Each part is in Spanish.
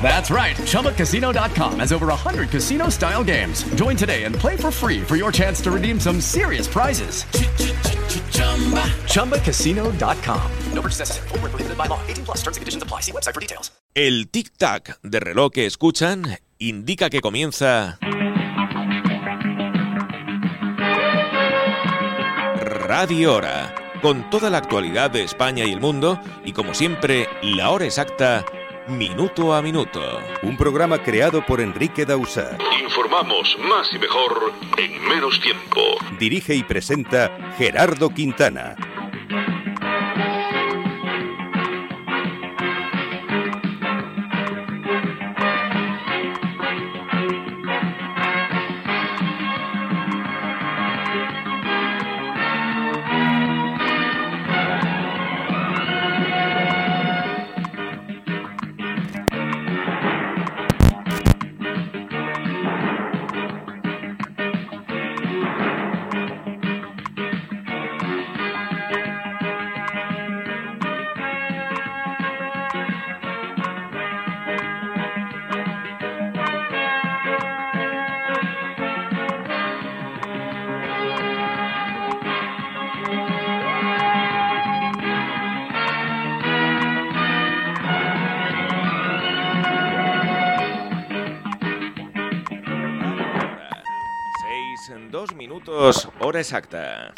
That's right. ChumbaCasino.com has over 100 casino style games. Join today and play for free for your chance to redeem some serious prizes. ChumbaCasino.com. No purchase necessary. Void where prohibited by law. 18 plus terms and conditions apply. See website for details. El tic-tac de reloj que escuchan indica que comienza. Radio Hora. Con toda la actualidad de España y el mundo, y como siempre, la hora exacta Minuto a Minuto. Un programa creado por Enrique Dausa. Informamos más y mejor en menos tiempo. Dirige y presenta Gerardo Quintana. Exacta.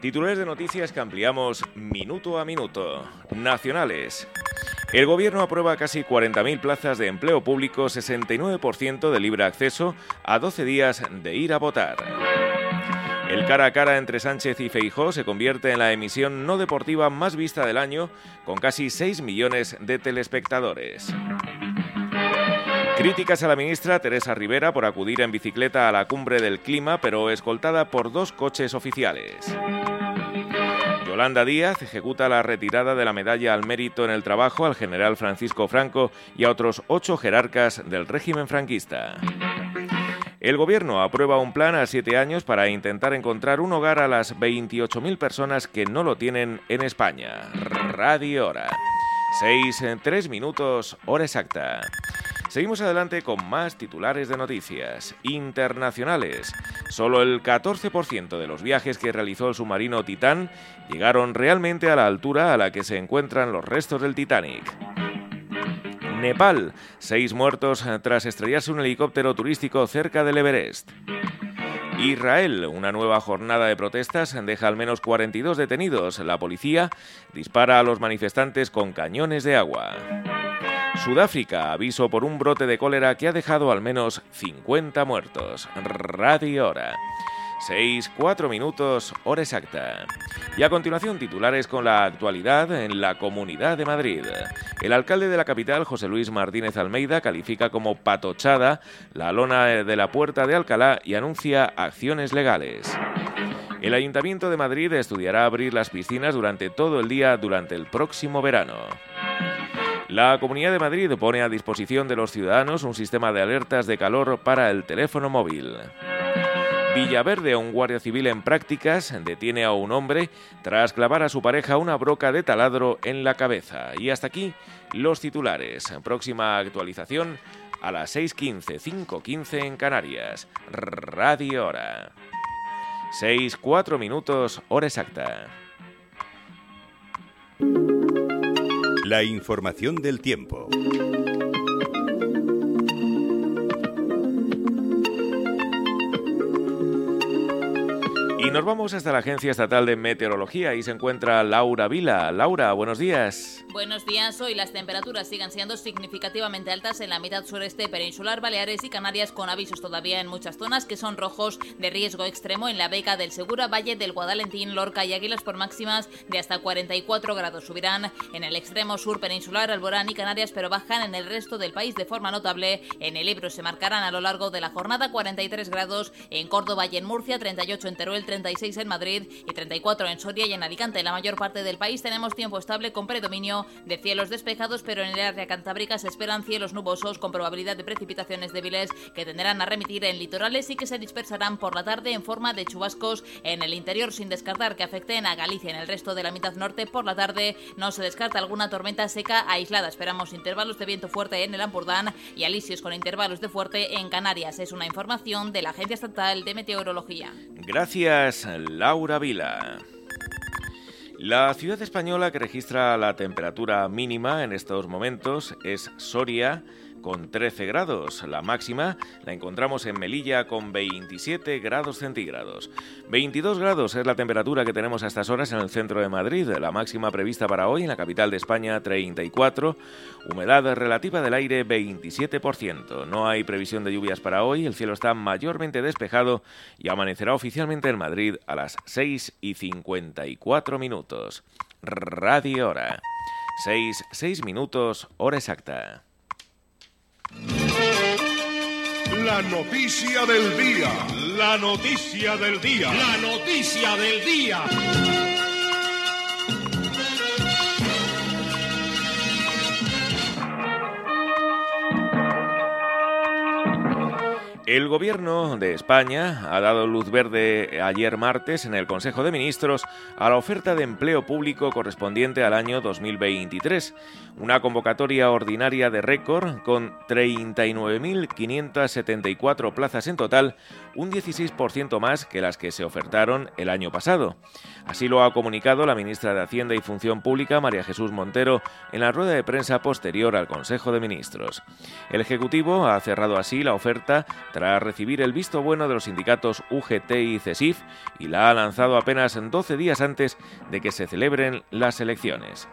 Titulares de noticias que ampliamos minuto a minuto. Nacionales. El gobierno aprueba casi 40.000 plazas de empleo público, 69% de libre acceso a 12 días de ir a votar. El cara a cara entre Sánchez y Feijó se convierte en la emisión no deportiva más vista del año, con casi 6 millones de telespectadores. Críticas a la ministra Teresa Rivera por acudir en bicicleta a la cumbre del clima, pero escoltada por dos coches oficiales. Yolanda Díaz ejecuta la retirada de la medalla al mérito en el trabajo al general Francisco Franco y a otros ocho jerarcas del régimen franquista. El gobierno aprueba un plan a siete años para intentar encontrar un hogar a las 28.000 personas que no lo tienen en España. Radio Hora. 6 en 3 minutos, hora exacta. Seguimos adelante con más titulares de noticias internacionales. Solo el 14% de los viajes que realizó el submarino Titán llegaron realmente a la altura a la que se encuentran los restos del Titanic. Nepal, seis muertos tras estrellarse un helicóptero turístico cerca del Everest. Israel, una nueva jornada de protestas deja al menos 42 detenidos. La policía dispara a los manifestantes con cañones de agua. Sudáfrica, aviso por un brote de cólera que ha dejado al menos 50 muertos. Radio Hora. 6, 4 minutos, hora exacta. Y a continuación titulares con la actualidad en la Comunidad de Madrid. El alcalde de la capital, José Luis Martínez Almeida, califica como patochada la lona de la Puerta de Alcalá y anuncia acciones legales. El Ayuntamiento de Madrid estudiará abrir las piscinas durante todo el día durante el próximo verano. La Comunidad de Madrid pone a disposición de los ciudadanos un sistema de alertas de calor para el teléfono móvil. Villaverde, un guardia civil en prácticas, detiene a un hombre tras clavar a su pareja una broca de taladro en la cabeza. Y hasta aquí los titulares. Próxima actualización a las 6.15, 5.15 en Canarias. Radio Hora. 6, 4 minutos, hora exacta. La información del tiempo. Nos vamos hasta la Agencia Estatal de Meteorología y se encuentra Laura Vila. Laura, buenos días. Buenos días. Hoy las temperaturas siguen siendo significativamente altas en la mitad sureste peninsular, Baleares y Canarias, con avisos todavía en muchas zonas que son rojos de riesgo extremo en la Beca del Segura, Valle del Guadalentín, Lorca y Águilas por máximas de hasta 44 grados. Subirán en el extremo sur peninsular, Alborán y Canarias, pero bajan en el resto del país de forma notable. En el Ebro se marcarán a lo largo de la jornada 43 grados en Córdoba y en Murcia, 38 en Teruel, 36 en Madrid y 34 en Soria y en Alicante. En la mayor parte del país tenemos tiempo estable con predominio de cielos despejados, pero en el área cantábrica se esperan cielos nubosos con probabilidad de precipitaciones débiles que tenderán a remitir en litorales y que se dispersarán por la tarde en forma de chubascos en el interior, sin descartar que afecten a Galicia en el resto de la mitad norte por la tarde. No se descarta alguna tormenta seca aislada. Esperamos intervalos de viento fuerte en el Ampurdán y alisios con intervalos de fuerte en Canarias. Es una información de la Agencia Estatal de Meteorología. Gracias, Laura Vila. La ciudad española que registra la temperatura mínima en estos momentos es Soria, con 13 grados. La máxima la encontramos en Melilla con 27 grados centígrados. 22 grados es la temperatura que tenemos a estas horas en el centro de Madrid. La máxima prevista para hoy en la capital de España 34. Humedad relativa del aire 27%. No hay previsión de lluvias para hoy. El cielo está mayormente despejado y amanecerá oficialmente en Madrid a las 6 y 54 minutos. Radio Hora. 6, 6 minutos, hora exacta. La noticia del día. La noticia del día. La noticia del día. El gobierno de España ha dado luz verde ayer martes en el Consejo de Ministros a la oferta de empleo público correspondiente al año 2023, una convocatoria ordinaria de récord con 39.574 plazas en total, un 16% más que las que se ofertaron el año pasado. Así lo ha comunicado la ministra de Hacienda y Función Pública, María Jesús Montero, en la rueda de prensa posterior al Consejo de Ministros. El Ejecutivo ha cerrado así la oferta tras recibir el visto bueno de los sindicatos UGT y CESIF y la ha lanzado apenas 12 días antes de que se celebren las elecciones.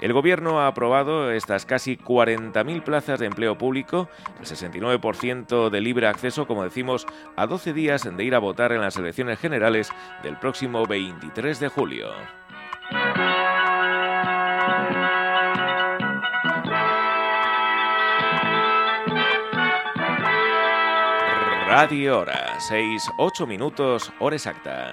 El Gobierno ha aprobado estas casi 40.000 plazas de empleo público, el 69% de libre acceso, como decimos, a 12 días de ir a votar en las elecciones generales del próximo 23 de julio. Radio Hora, 6, 8 minutos, hora exacta.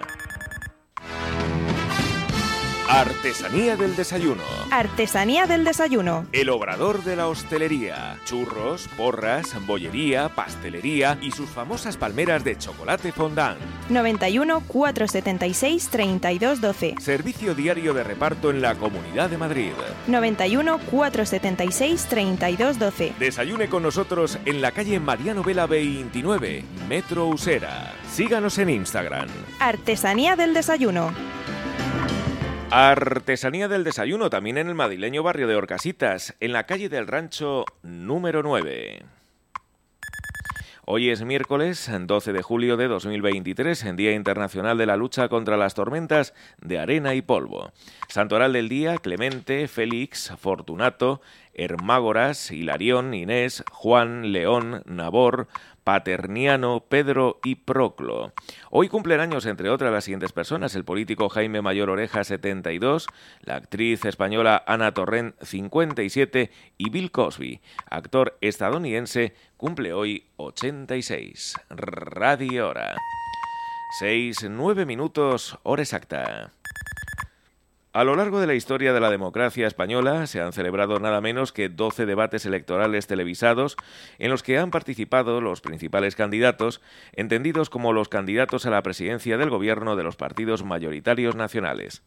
Artesanía del desayuno. Artesanía del desayuno. El obrador de la hostelería. Churros, porras, bollería, pastelería y sus famosas palmeras de chocolate fondant. 91 476 3212. Servicio diario de reparto en la Comunidad de Madrid. 91 476 3212. Desayune con nosotros en la calle Mariano Vela 29, Metro Usera. Síganos en Instagram. Artesanía del desayuno. Artesanía del desayuno también en el madrileño barrio de Orcasitas, en la calle del Rancho número 9. Hoy es miércoles 12 de julio de 2023, en Día Internacional de la Lucha contra las Tormentas de Arena y Polvo. Santoral del día, Clemente, Félix, Fortunato, Hermágoras, Hilarión, Inés, Juan, León, Nabor, Paterniano, Pedro y Proclo. Hoy cumplen años, entre otras, las siguientes personas: el político Jaime Mayor Oreja, 72, la actriz española Ana Torrent, 57, y Bill Cosby, actor estadounidense, cumple hoy 86. Radio Hora. 6, 9 minutos, hora exacta. A lo largo de la historia de la democracia española se han celebrado nada menos que 12 debates electorales televisados en los que han participado los principales candidatos, entendidos como los candidatos a la presidencia del gobierno de los partidos mayoritarios nacionales.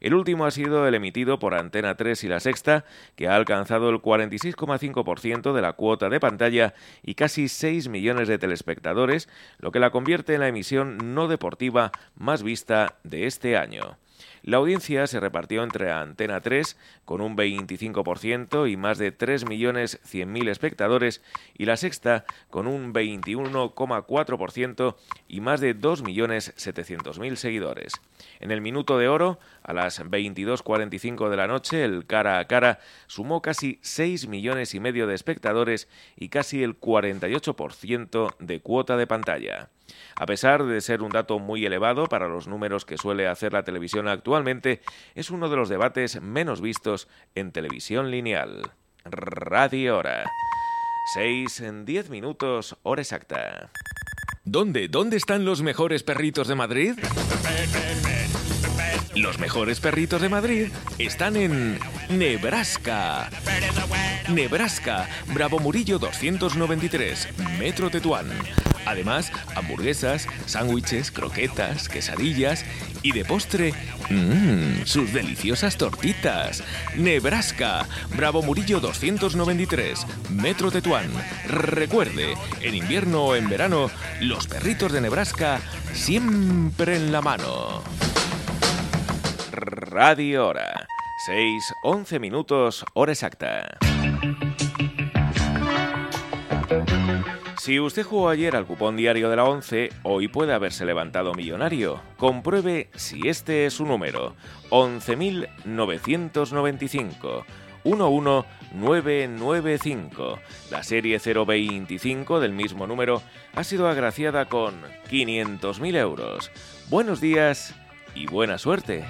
El último ha sido el emitido por Antena 3 y La Sexta, que ha alcanzado el 46,5% de la cuota de pantalla y casi 6 millones de telespectadores, lo que la convierte en la emisión no deportiva más vista de este año. La audiencia se repartió entre Antena 3 con un 25% y más de 3.100.000 espectadores y La Sexta con un 21,4% y más de 2.700.000 seguidores. En el minuto de oro, a las 22.45 de la noche, el cara a cara sumó casi 6 millones y medio de espectadores y casi el 48% de cuota de pantalla. A pesar de ser un dato muy elevado para los números que suele hacer la televisión actualmente, es uno de los debates menos vistos en televisión lineal. Radio Hora. 6 en 10 minutos, hora exacta. ¿Dónde? ¿Dónde están los mejores perritos de Madrid? Los mejores perritos de Madrid están en Nebraska. Nebraska, Bravo Murillo 293, Metro Tetuán. Además, hamburguesas, sándwiches, croquetas, quesadillas y de postre, mmm, sus deliciosas tortitas. Nebraska, Bravo Murillo 293, Metro Tetuán. Recuerde, en invierno o en verano, los perritos de Nebraska siempre en la mano. Radio Hora. 6, 11 minutos, hora exacta. Si usted jugó ayer al cupón diario de la 11, hoy puede haberse levantado millonario. Compruebe si este es su número. 11.995. 11995. La serie 025 del mismo número ha sido agraciada con 500.000 euros. Buenos días y buena suerte.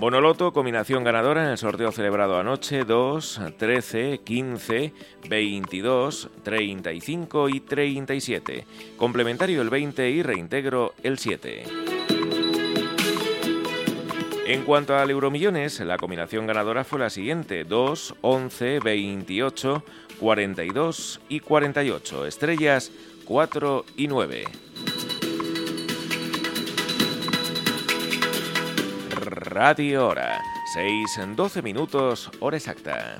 Bonoloto, combinación ganadora en el sorteo celebrado anoche, 2, 13, 15, 22, 35 y 37. Complementario el 20 y reintegro el 7. En cuanto al Euromillones, la combinación ganadora fue la siguiente, 2, 11, 28, 42 y 48. Estrellas 4 y 9. Radio Hora. 6 en 12 minutos, hora exacta.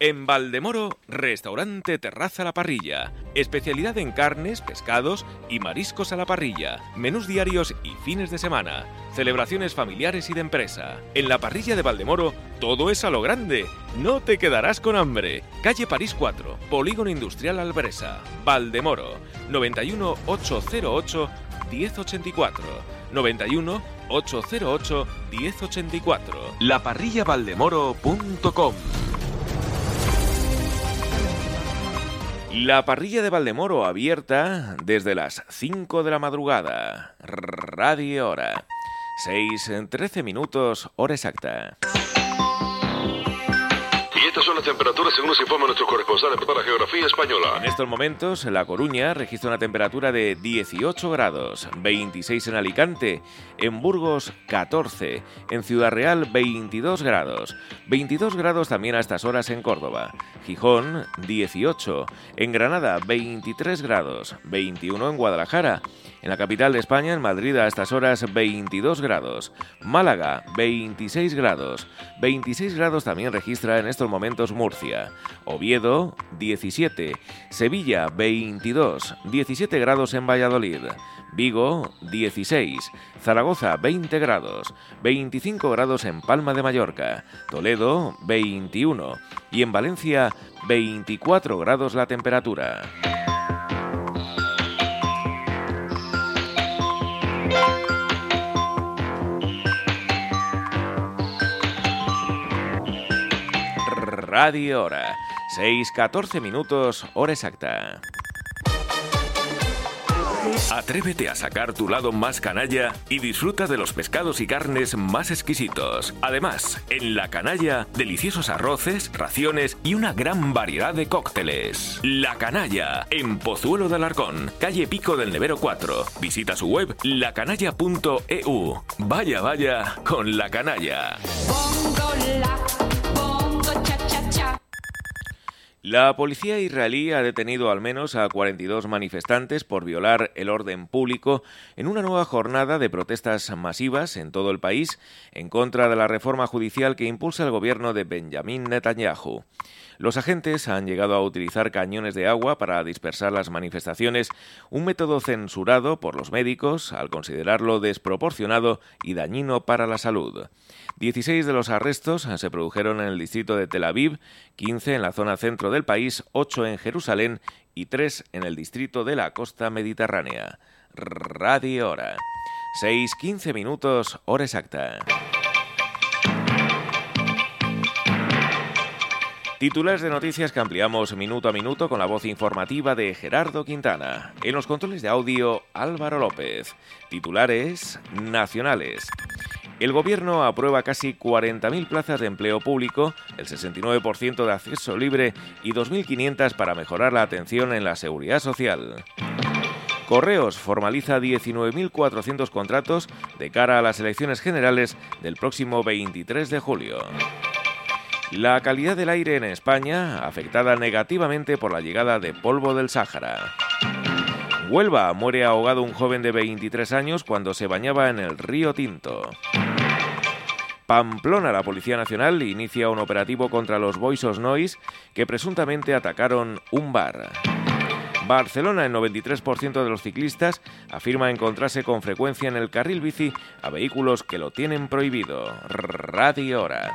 En Valdemoro, restaurante Terraza La Parrilla. Especialidad en carnes, pescados y mariscos a la parrilla. Menús diarios y fines de semana. Celebraciones familiares y de empresa. En la parrilla de Valdemoro, todo es a lo grande. No te quedarás con hambre. Calle París 4, Polígono Industrial Albresa. Valdemoro. 91 808 1084. 91 808 1084. Laparrillavaldemoro.com La parrilla de Valdemoro abierta desde las 5 de la madrugada. Radio Hora. 6 en 13 minutos, hora exacta. Estas son las temperaturas según nos informa nuestro corresponsal para Geografía Española. En estos momentos, La Coruña registra una temperatura de 18 grados, 26 en Alicante, en Burgos 14, en Ciudad Real 22 grados, 22 grados también a estas horas en Córdoba, Gijón 18, en Granada 23 grados, 21 en Guadalajara, en la capital de España, en Madrid, a estas horas 22 grados. Málaga, 26 grados. 26 grados también registra en estos momentos Murcia. Oviedo, 17. Sevilla, 22. 17 grados en Valladolid. Vigo, 16. Zaragoza, 20 grados. 25 grados en Palma de Mallorca. Toledo, 21. Y en Valencia, 24 grados la temperatura. Radio Hora. 6.14 minutos, hora exacta. Atrévete a sacar tu lado más canalla y disfruta de los pescados y carnes más exquisitos. Además, en La Canalla, deliciosos arroces, raciones y una gran variedad de cócteles. La Canalla, en Pozuelo de Alarcón, calle Pico del Nevero 4. Visita su web lacanalla.eu. Vaya, vaya, con La Canalla. La policía israelí ha detenido al menos a 42 manifestantes por violar el orden público en una nueva jornada de protestas masivas en todo el país en contra de la reforma judicial que impulsa el gobierno de Benjamin Netanyahu. Los agentes han llegado a utilizar cañones de agua para dispersar las manifestaciones, un método censurado por los médicos al considerarlo desproporcionado y dañino para la salud. 16 de los arrestos se produjeron en el distrito de Tel Aviv, 15 en la zona centro del país, 8 en Jerusalén y 3 en el distrito de la costa mediterránea. Radio Hora. 6.15 minutos, hora exacta. Titulares de noticias que ampliamos minuto a minuto con la voz informativa de Gerardo Quintana. En los controles de audio, Álvaro López. Titulares nacionales. El Gobierno aprueba casi 40.000 plazas de empleo público, el 69% de acceso libre y 2.500 para mejorar la atención en la seguridad social. Correos formaliza 19.400 contratos de cara a las elecciones generales del próximo 23 de julio. La calidad del aire en España afectada negativamente por la llegada de polvo del Sáhara. Huelva muere ahogado un joven de 23 años cuando se bañaba en el río Tinto. Pamplona, la Policía Nacional inicia un operativo contra los Boisos Noise que presuntamente atacaron un bar. Barcelona, el 93% de los ciclistas afirma encontrarse con frecuencia en el carril bici a vehículos que lo tienen prohibido. Radio Hora.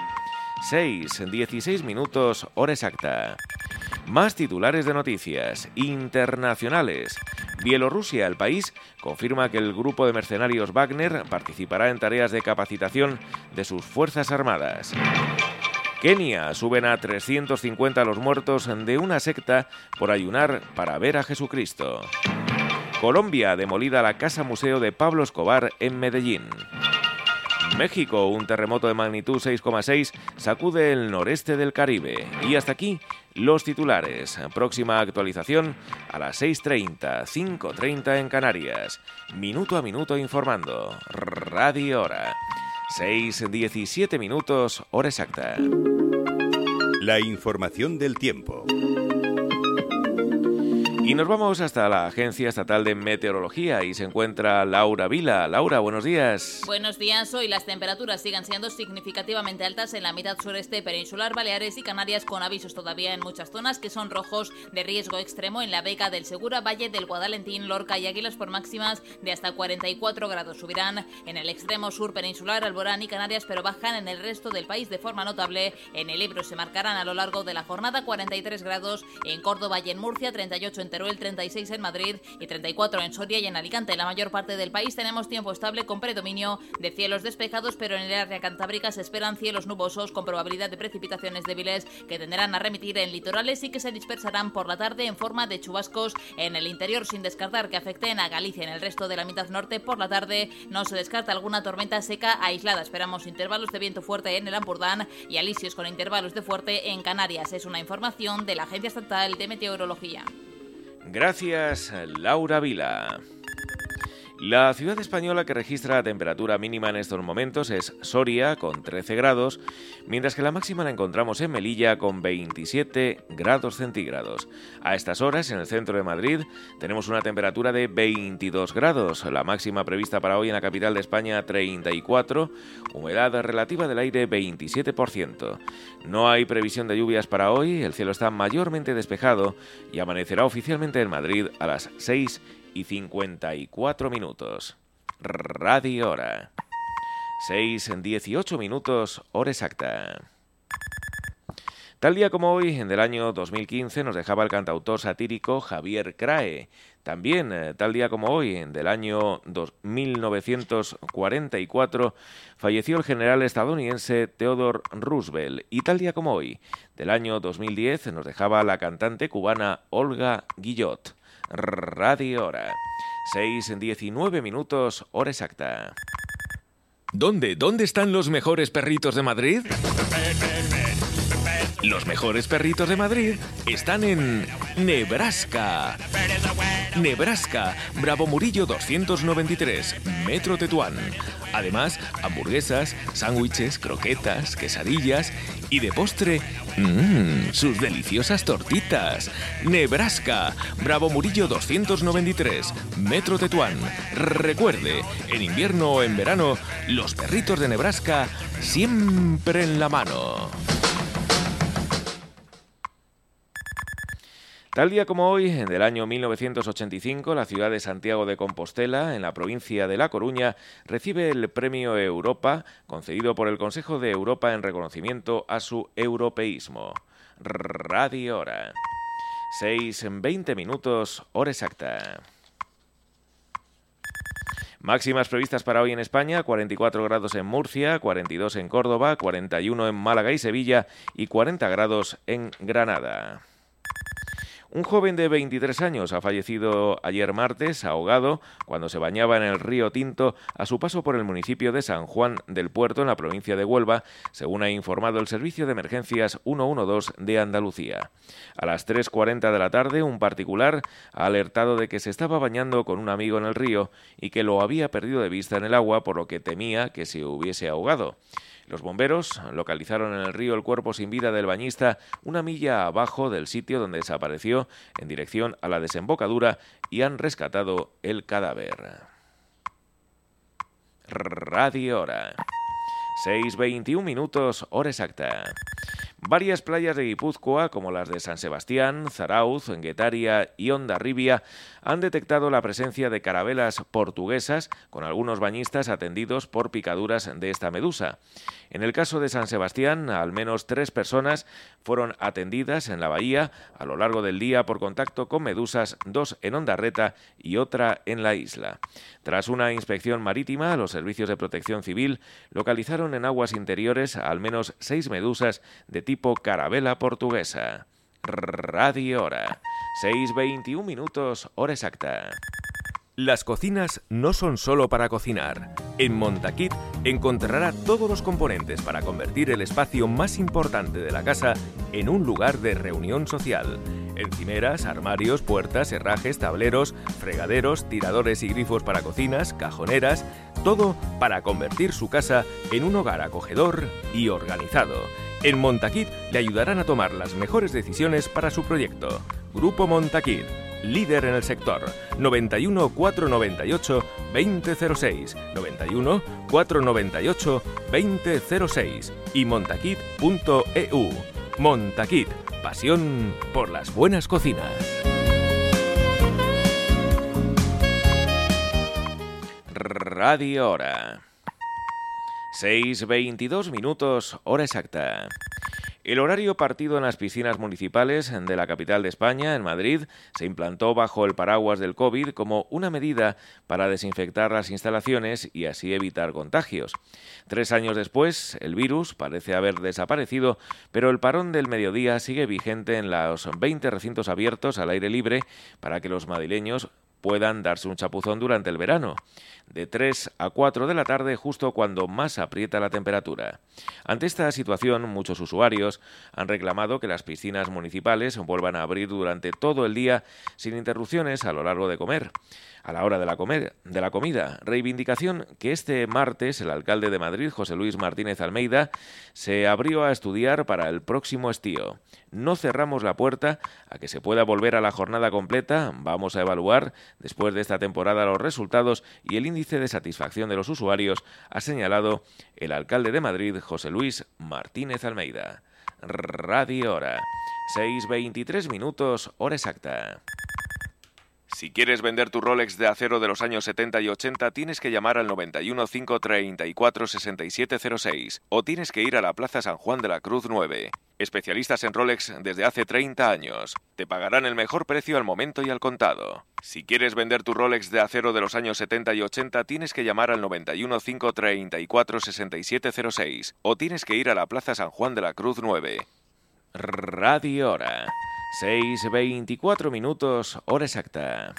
6, 16 minutos, hora exacta. Más titulares de noticias internacionales. Bielorrusia, el país, confirma que el grupo de mercenarios Wagner participará en tareas de capacitación de sus Fuerzas Armadas. Kenia suben a 350 los muertos de una secta por ayunar para ver a Jesucristo. Colombia, demolida la casa museo de Pablo Escobar en Medellín. México, un terremoto de magnitud 6,6 sacude el noreste del Caribe. Y hasta aquí los titulares. Próxima actualización a las 6.30, 5.30 en Canarias. Minuto a minuto informando. Radio Hora. 6.17 minutos, hora exacta. La información del tiempo. Y nos vamos hasta la Agencia Estatal de Meteorología y se encuentra Laura Vila. Laura, buenos días. Buenos días. Hoy las temperaturas siguen siendo significativamente altas en la mitad sureste peninsular, Baleares y Canarias, con avisos todavía en muchas zonas que son rojos de riesgo extremo en la Vega del Segura, Valle del Guadalentín, Lorca y Águilas por máximas de hasta 44 grados. Subirán en el extremo sur peninsular, Alborán y Canarias, pero bajan en el resto del país de forma notable. En el Ebro se marcarán a lo largo de la jornada 43 grados en Córdoba y en Murcia, 38 en Teruel, 36 en Madrid y 34 en Soria y en Alicante. En la mayor parte del país tenemos tiempo estable con predominio de cielos despejados, pero en el área cantábrica se esperan cielos nubosos con probabilidad de precipitaciones débiles que tenderán a remitir en litorales y que se dispersarán por la tarde en forma de chubascos en el interior, sin descartar que afecten a Galicia en el resto de la mitad norte. Por la tarde no se descarta alguna tormenta seca aislada. Esperamos intervalos de viento fuerte en el Ampurdán y alisios con intervalos de fuerte en Canarias. Es una información de la Agencia Estatal de Meteorología. Gracias, Laura Vila. La ciudad española que registra la temperatura mínima en estos momentos es Soria, con 13 grados, mientras que la máxima la encontramos en Melilla, con 27 grados centígrados. A estas horas, en el centro de Madrid, tenemos una temperatura de 22 grados, la máxima prevista para hoy en la capital de España, 34, humedad relativa del aire, 27%. No hay previsión de lluvias para hoy, el cielo está mayormente despejado y amanecerá oficialmente en Madrid a las 6 y 54 minutos. Radio Hora. 6 en 18 minutos, hora exacta. Tal día como hoy, en el año 2015, nos dejaba el cantautor satírico Javier Crae. También, eh, tal día como hoy, del año 1944, falleció el general estadounidense Theodore Roosevelt. Y tal día como hoy, del año 2010, nos dejaba la cantante cubana Olga Guillot. Radio Hora. 6 en 19 minutos, hora exacta. ¿Dónde? ¿Dónde están los mejores perritos de Madrid? Los mejores perritos de Madrid están en Nebraska. Nebraska, Bravo Murillo 293, Metro Tetuán. Además, hamburguesas, sándwiches, croquetas, quesadillas y de postre, mmm, sus deliciosas tortitas. Nebraska, Bravo Murillo 293, Metro Tetuán. Recuerde, en invierno o en verano, los perritos de Nebraska siempre en la mano. Tal día como hoy, del año 1985, la ciudad de Santiago de Compostela, en la provincia de La Coruña, recibe el Premio Europa, concedido por el Consejo de Europa en reconocimiento a su europeísmo. Radio Hora. 6 en 20 minutos, hora exacta. Máximas previstas para hoy en España, 44 grados en Murcia, 42 en Córdoba, 41 en Málaga y Sevilla y 40 grados en Granada. Un joven de 23 años ha fallecido ayer martes ahogado cuando se bañaba en el río Tinto a su paso por el municipio de San Juan del Puerto en la provincia de Huelva, según ha informado el Servicio de Emergencias 112 de Andalucía. A las 3.40 de la tarde, un particular ha alertado de que se estaba bañando con un amigo en el río y que lo había perdido de vista en el agua por lo que temía que se hubiese ahogado. Los bomberos localizaron en el río el cuerpo sin vida del bañista una milla abajo del sitio donde desapareció en dirección a la desembocadura y han rescatado el cadáver. Radio Hora. 6.21 minutos, hora exacta. Varias playas de Guipúzcoa, como las de San Sebastián, Zarauz, Guetaria y Ondarribia, han detectado la presencia de carabelas portuguesas, con algunos bañistas atendidos por picaduras de esta medusa. En el caso de San Sebastián, al menos tres personas fueron atendidas en la bahía a lo largo del día por contacto con medusas, dos en Ondarreta y otra en la isla. Tras una inspección marítima, los servicios de protección civil localizaron en aguas interiores al menos seis medusas de tipo carabela portuguesa. Radio Hora. 6.21 minutos, hora exacta. Las cocinas no son solo para cocinar. En Montaquit encontrará todos los componentes para convertir el espacio más importante de la casa en un lugar de reunión social. Encimeras, armarios, puertas, herrajes, tableros, fregaderos, tiradores y grifos para cocinas, cajoneras, todo para convertir su casa en un hogar acogedor y organizado. En Montaquit le ayudarán a tomar las mejores decisiones para su proyecto. Grupo Montaquit líder en el sector. 91 498 2006, 91 498 2006 y montaquit.eu. Montaquit, pasión por las buenas cocinas. Radio Hora. 6.22 minutos, hora exacta. El horario partido en las piscinas municipales de la capital de España, en Madrid, se implantó bajo el paraguas del COVID como una medida para desinfectar las instalaciones y así evitar contagios. Tres años después, el virus parece haber desaparecido, pero el parón del mediodía sigue vigente en los 20 recintos abiertos al aire libre para que los madrileños puedan darse un chapuzón durante el verano, de 3 a 4 de la tarde justo cuando más aprieta la temperatura. Ante esta situación, muchos usuarios han reclamado que las piscinas municipales vuelvan a abrir durante todo el día sin interrupciones a lo largo de comer a la hora de la, comer, de la comida. Reivindicación que este martes el alcalde de Madrid, José Luis Martínez Almeida, se abrió a estudiar para el próximo estío. No cerramos la puerta a que se pueda volver a la jornada completa. Vamos a evaluar después de esta temporada los resultados y el índice de satisfacción de los usuarios, ha señalado el alcalde de Madrid, José Luis Martínez Almeida. Radio Hora. 6.23 minutos, hora exacta. Si quieres vender tu Rolex de acero de los años 70 y 80, tienes que llamar al 91 534 6706 o tienes que ir a la Plaza San Juan de la Cruz 9. Especialistas en Rolex desde hace 30 años. Te pagarán el mejor precio al momento y al contado. Si quieres vender tu Rolex de acero de los años 70 y 80, tienes que llamar al 91 534 6706 o tienes que ir a la Plaza San Juan de la Cruz 9. Radio Hora. 6.24 minutos, hora exacta.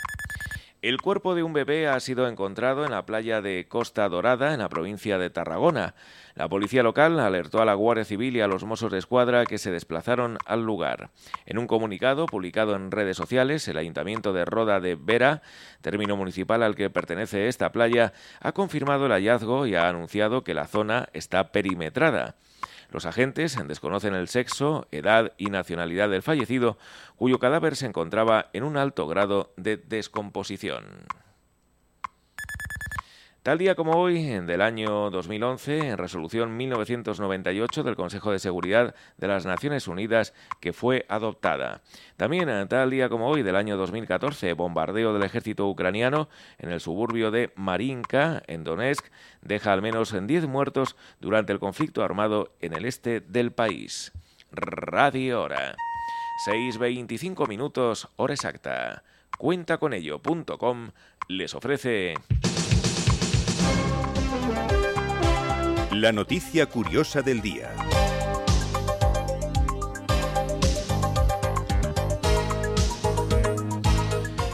El cuerpo de un bebé ha sido encontrado en la playa de Costa Dorada, en la provincia de Tarragona. La policía local alertó a la Guardia Civil y a los Mossos de Escuadra que se desplazaron al lugar. En un comunicado publicado en redes sociales, el Ayuntamiento de Roda de Vera, término municipal al que pertenece esta playa, ha confirmado el hallazgo y ha anunciado que la zona está perimetrada. Los agentes desconocen el sexo, edad y nacionalidad del fallecido, cuyo cadáver se encontraba en un alto grado de descomposición. Tal día como hoy, del año 2011, en resolución 1998 del Consejo de Seguridad de las Naciones Unidas que fue adoptada. También, tal día como hoy, del año 2014, bombardeo del ejército ucraniano en el suburbio de Marinka, en Donetsk, deja al menos 10 muertos durante el conflicto armado en el este del país. Radio Hora. 6.25 minutos, hora exacta. Cuentaconello.com les ofrece... La noticia curiosa del día.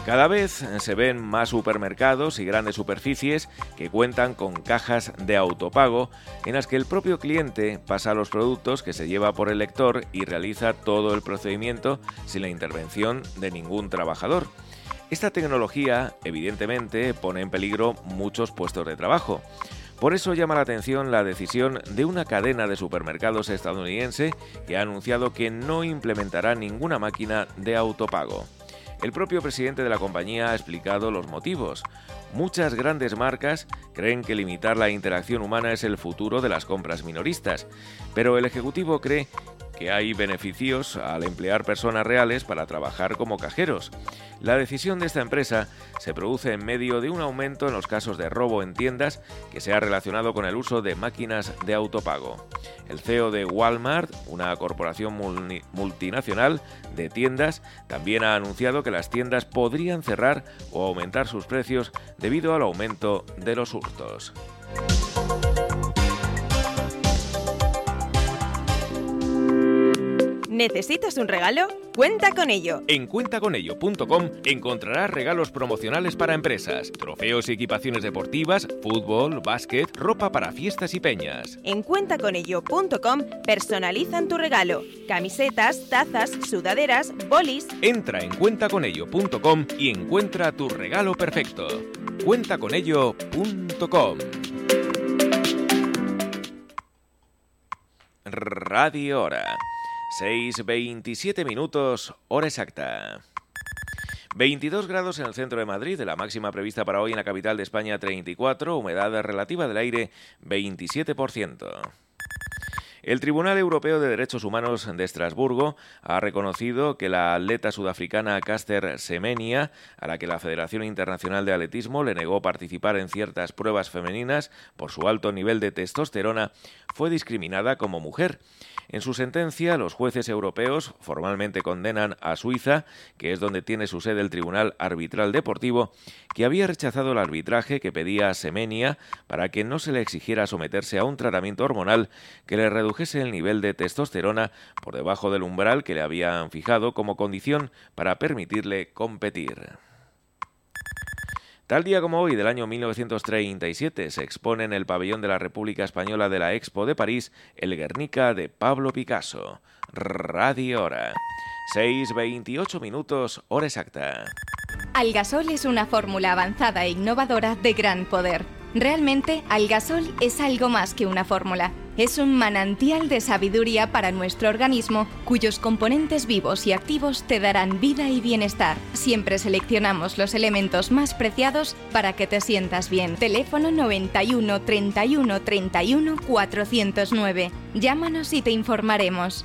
Cada vez se ven más supermercados y grandes superficies que cuentan con cajas de autopago en las que el propio cliente pasa los productos que se lleva por el lector y realiza todo el procedimiento sin la intervención de ningún trabajador. Esta tecnología, evidentemente, pone en peligro muchos puestos de trabajo. Por eso llama la atención la decisión de una cadena de supermercados estadounidense que ha anunciado que no implementará ninguna máquina de autopago. El propio presidente de la compañía ha explicado los motivos. Muchas grandes marcas creen que limitar la interacción humana es el futuro de las compras minoristas, pero el Ejecutivo cree hay beneficios al emplear personas reales para trabajar como cajeros. La decisión de esta empresa se produce en medio de un aumento en los casos de robo en tiendas que se ha relacionado con el uso de máquinas de autopago. El CEO de Walmart, una corporación multinacional de tiendas, también ha anunciado que las tiendas podrían cerrar o aumentar sus precios debido al aumento de los hurtos. ¿Necesitas un regalo? Cuenta con ello. En cuentaconello.com encontrarás regalos promocionales para empresas, trofeos y equipaciones deportivas, fútbol, básquet, ropa para fiestas y peñas. En cuentaconello.com personalizan tu regalo. Camisetas, tazas, sudaderas, bolis. Entra en cuentaconello.com y encuentra tu regalo perfecto. Cuentaconello.com Radio Hora. 6.27 minutos, hora exacta. 22 grados en el centro de Madrid, la máxima prevista para hoy en la capital de España 34, humedad relativa del aire 27%. El Tribunal Europeo de Derechos Humanos de Estrasburgo ha reconocido que la atleta sudafricana Caster Semenya, a la que la Federación Internacional de Atletismo le negó participar en ciertas pruebas femeninas por su alto nivel de testosterona, fue discriminada como mujer. En su sentencia, los jueces europeos formalmente condenan a Suiza, que es donde tiene su sede el Tribunal Arbitral Deportivo, que había rechazado el arbitraje que pedía a Semenia para que no se le exigiera someterse a un tratamiento hormonal que le el nivel de testosterona por debajo del umbral que le habían fijado como condición para permitirle competir. Tal día como hoy del año 1937 se expone en el pabellón de la República Española de la Expo de París el Guernica de Pablo Picasso. Radio Hora. 6.28 minutos, hora exacta. Algasol es una fórmula avanzada e innovadora de gran poder. Realmente, Algasol es algo más que una fórmula. Es un manantial de sabiduría para nuestro organismo, cuyos componentes vivos y activos te darán vida y bienestar. Siempre seleccionamos los elementos más preciados para que te sientas bien. Teléfono 91 31 31 409. Llámanos y te informaremos.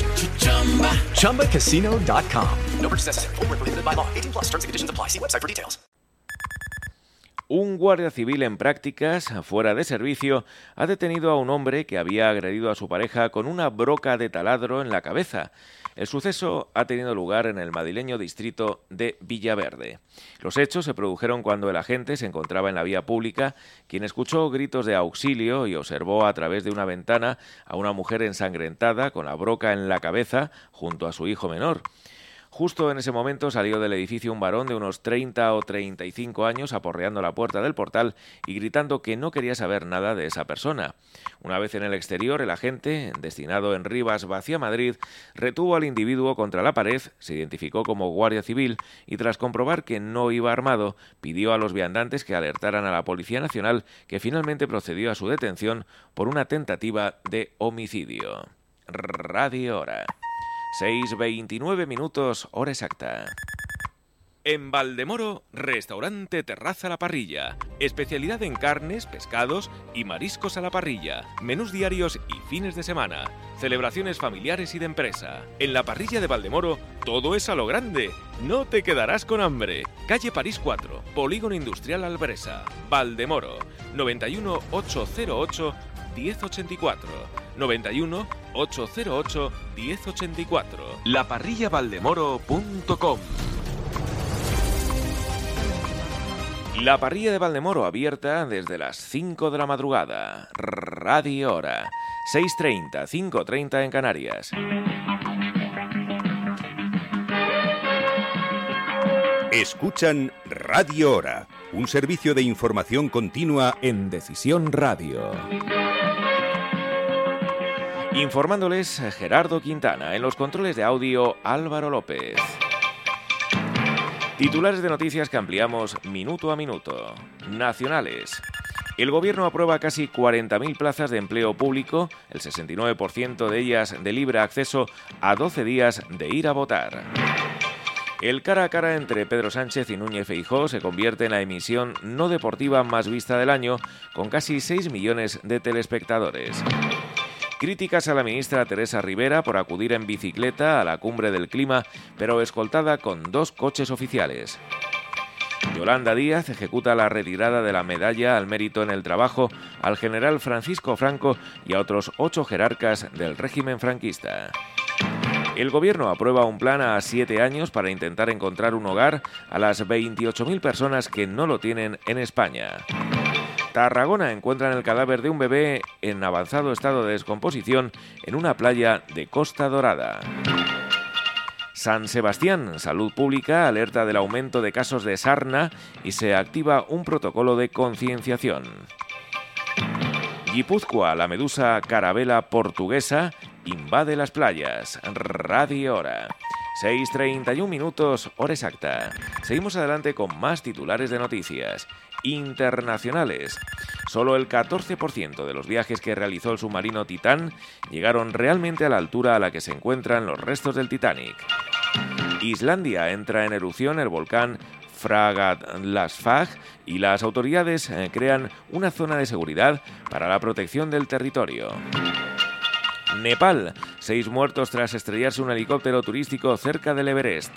ChumbaCasino.com. No purchase necessary. Full prohibited by law. 18 plus terms and conditions apply. See website for details. Un guardia civil en prácticas, fuera de servicio, ha detenido a un hombre que había agredido a su pareja con una broca de taladro en la cabeza. El suceso ha tenido lugar en el madrileño distrito de Villaverde. Los hechos se produjeron cuando el agente se encontraba en la vía pública, quien escuchó gritos de auxilio y observó a través de una ventana a una mujer ensangrentada con la broca en la cabeza junto a su hijo menor. Justo en ese momento salió del edificio un varón de unos 30 o 35 años aporreando la puerta del portal y gritando que no quería saber nada de esa persona. Una vez en el exterior, el agente, destinado en Rivas hacia Madrid, retuvo al individuo contra la pared, se identificó como guardia civil y tras comprobar que no iba armado, pidió a los viandantes que alertaran a la Policía Nacional que finalmente procedió a su detención por una tentativa de homicidio. Radio Hora. 6.29 minutos, hora exacta. En Valdemoro, restaurante Terraza La Parrilla. Especialidad en carnes, pescados y mariscos a la parrilla. Menús diarios y fines de semana. Celebraciones familiares y de empresa. En la parrilla de Valdemoro, todo es a lo grande. No te quedarás con hambre. Calle París 4, Polígono Industrial Albresa. Valdemoro, 91 808 1084. 91 808 1084. Laparrillavaldemoro.com. La parrilla de Valdemoro abierta desde las 5 de la madrugada. Radio Hora. 6.30, 5.30 en Canarias. Escuchan Radio Hora, un servicio de información continua en Decisión Radio. Informándoles Gerardo Quintana, en los controles de audio Álvaro López. Titulares de noticias que ampliamos minuto a minuto. Nacionales. El Gobierno aprueba casi 40.000 plazas de empleo público, el 69% de ellas de libre acceso a 12 días de ir a votar. El cara a cara entre Pedro Sánchez y Núñez Feijó se convierte en la emisión no deportiva más vista del año, con casi 6 millones de telespectadores. Críticas a la ministra Teresa Rivera por acudir en bicicleta a la cumbre del clima, pero escoltada con dos coches oficiales. Yolanda Díaz ejecuta la retirada de la medalla al mérito en el trabajo al general Francisco Franco y a otros ocho jerarcas del régimen franquista. El gobierno aprueba un plan a siete años para intentar encontrar un hogar a las 28.000 personas que no lo tienen en España. Tarragona encuentran el cadáver de un bebé en avanzado estado de descomposición en una playa de Costa Dorada. San Sebastián, Salud Pública, alerta del aumento de casos de sarna y se activa un protocolo de concienciación. Guipúzcoa, la medusa carabela portuguesa, invade las playas. Radio Hora. 6.31 minutos, hora exacta. Seguimos adelante con más titulares de noticias internacionales. Solo el 14% de los viajes que realizó el submarino Titán llegaron realmente a la altura a la que se encuentran los restos del Titanic. Islandia entra en erupción el volcán Fragalasfag y las autoridades eh, crean una zona de seguridad para la protección del territorio. Nepal, seis muertos tras estrellarse un helicóptero turístico cerca del Everest.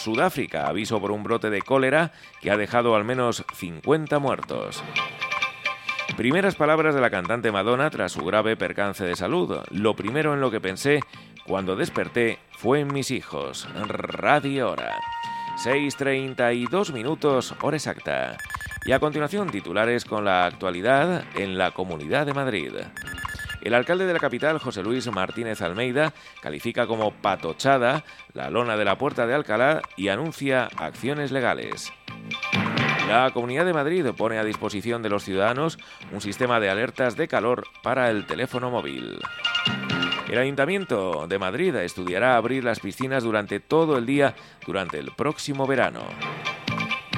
Sudáfrica, aviso por un brote de cólera que ha dejado al menos 50 muertos. Primeras palabras de la cantante Madonna tras su grave percance de salud. Lo primero en lo que pensé cuando desperté fue en mis hijos. Radio Hora. 6.32 minutos, hora exacta. Y a continuación titulares con la actualidad en la Comunidad de Madrid. El alcalde de la capital, José Luis Martínez Almeida, califica como patochada la lona de la Puerta de Alcalá y anuncia acciones legales. La Comunidad de Madrid pone a disposición de los ciudadanos un sistema de alertas de calor para el teléfono móvil. El Ayuntamiento de Madrid estudiará abrir las piscinas durante todo el día durante el próximo verano.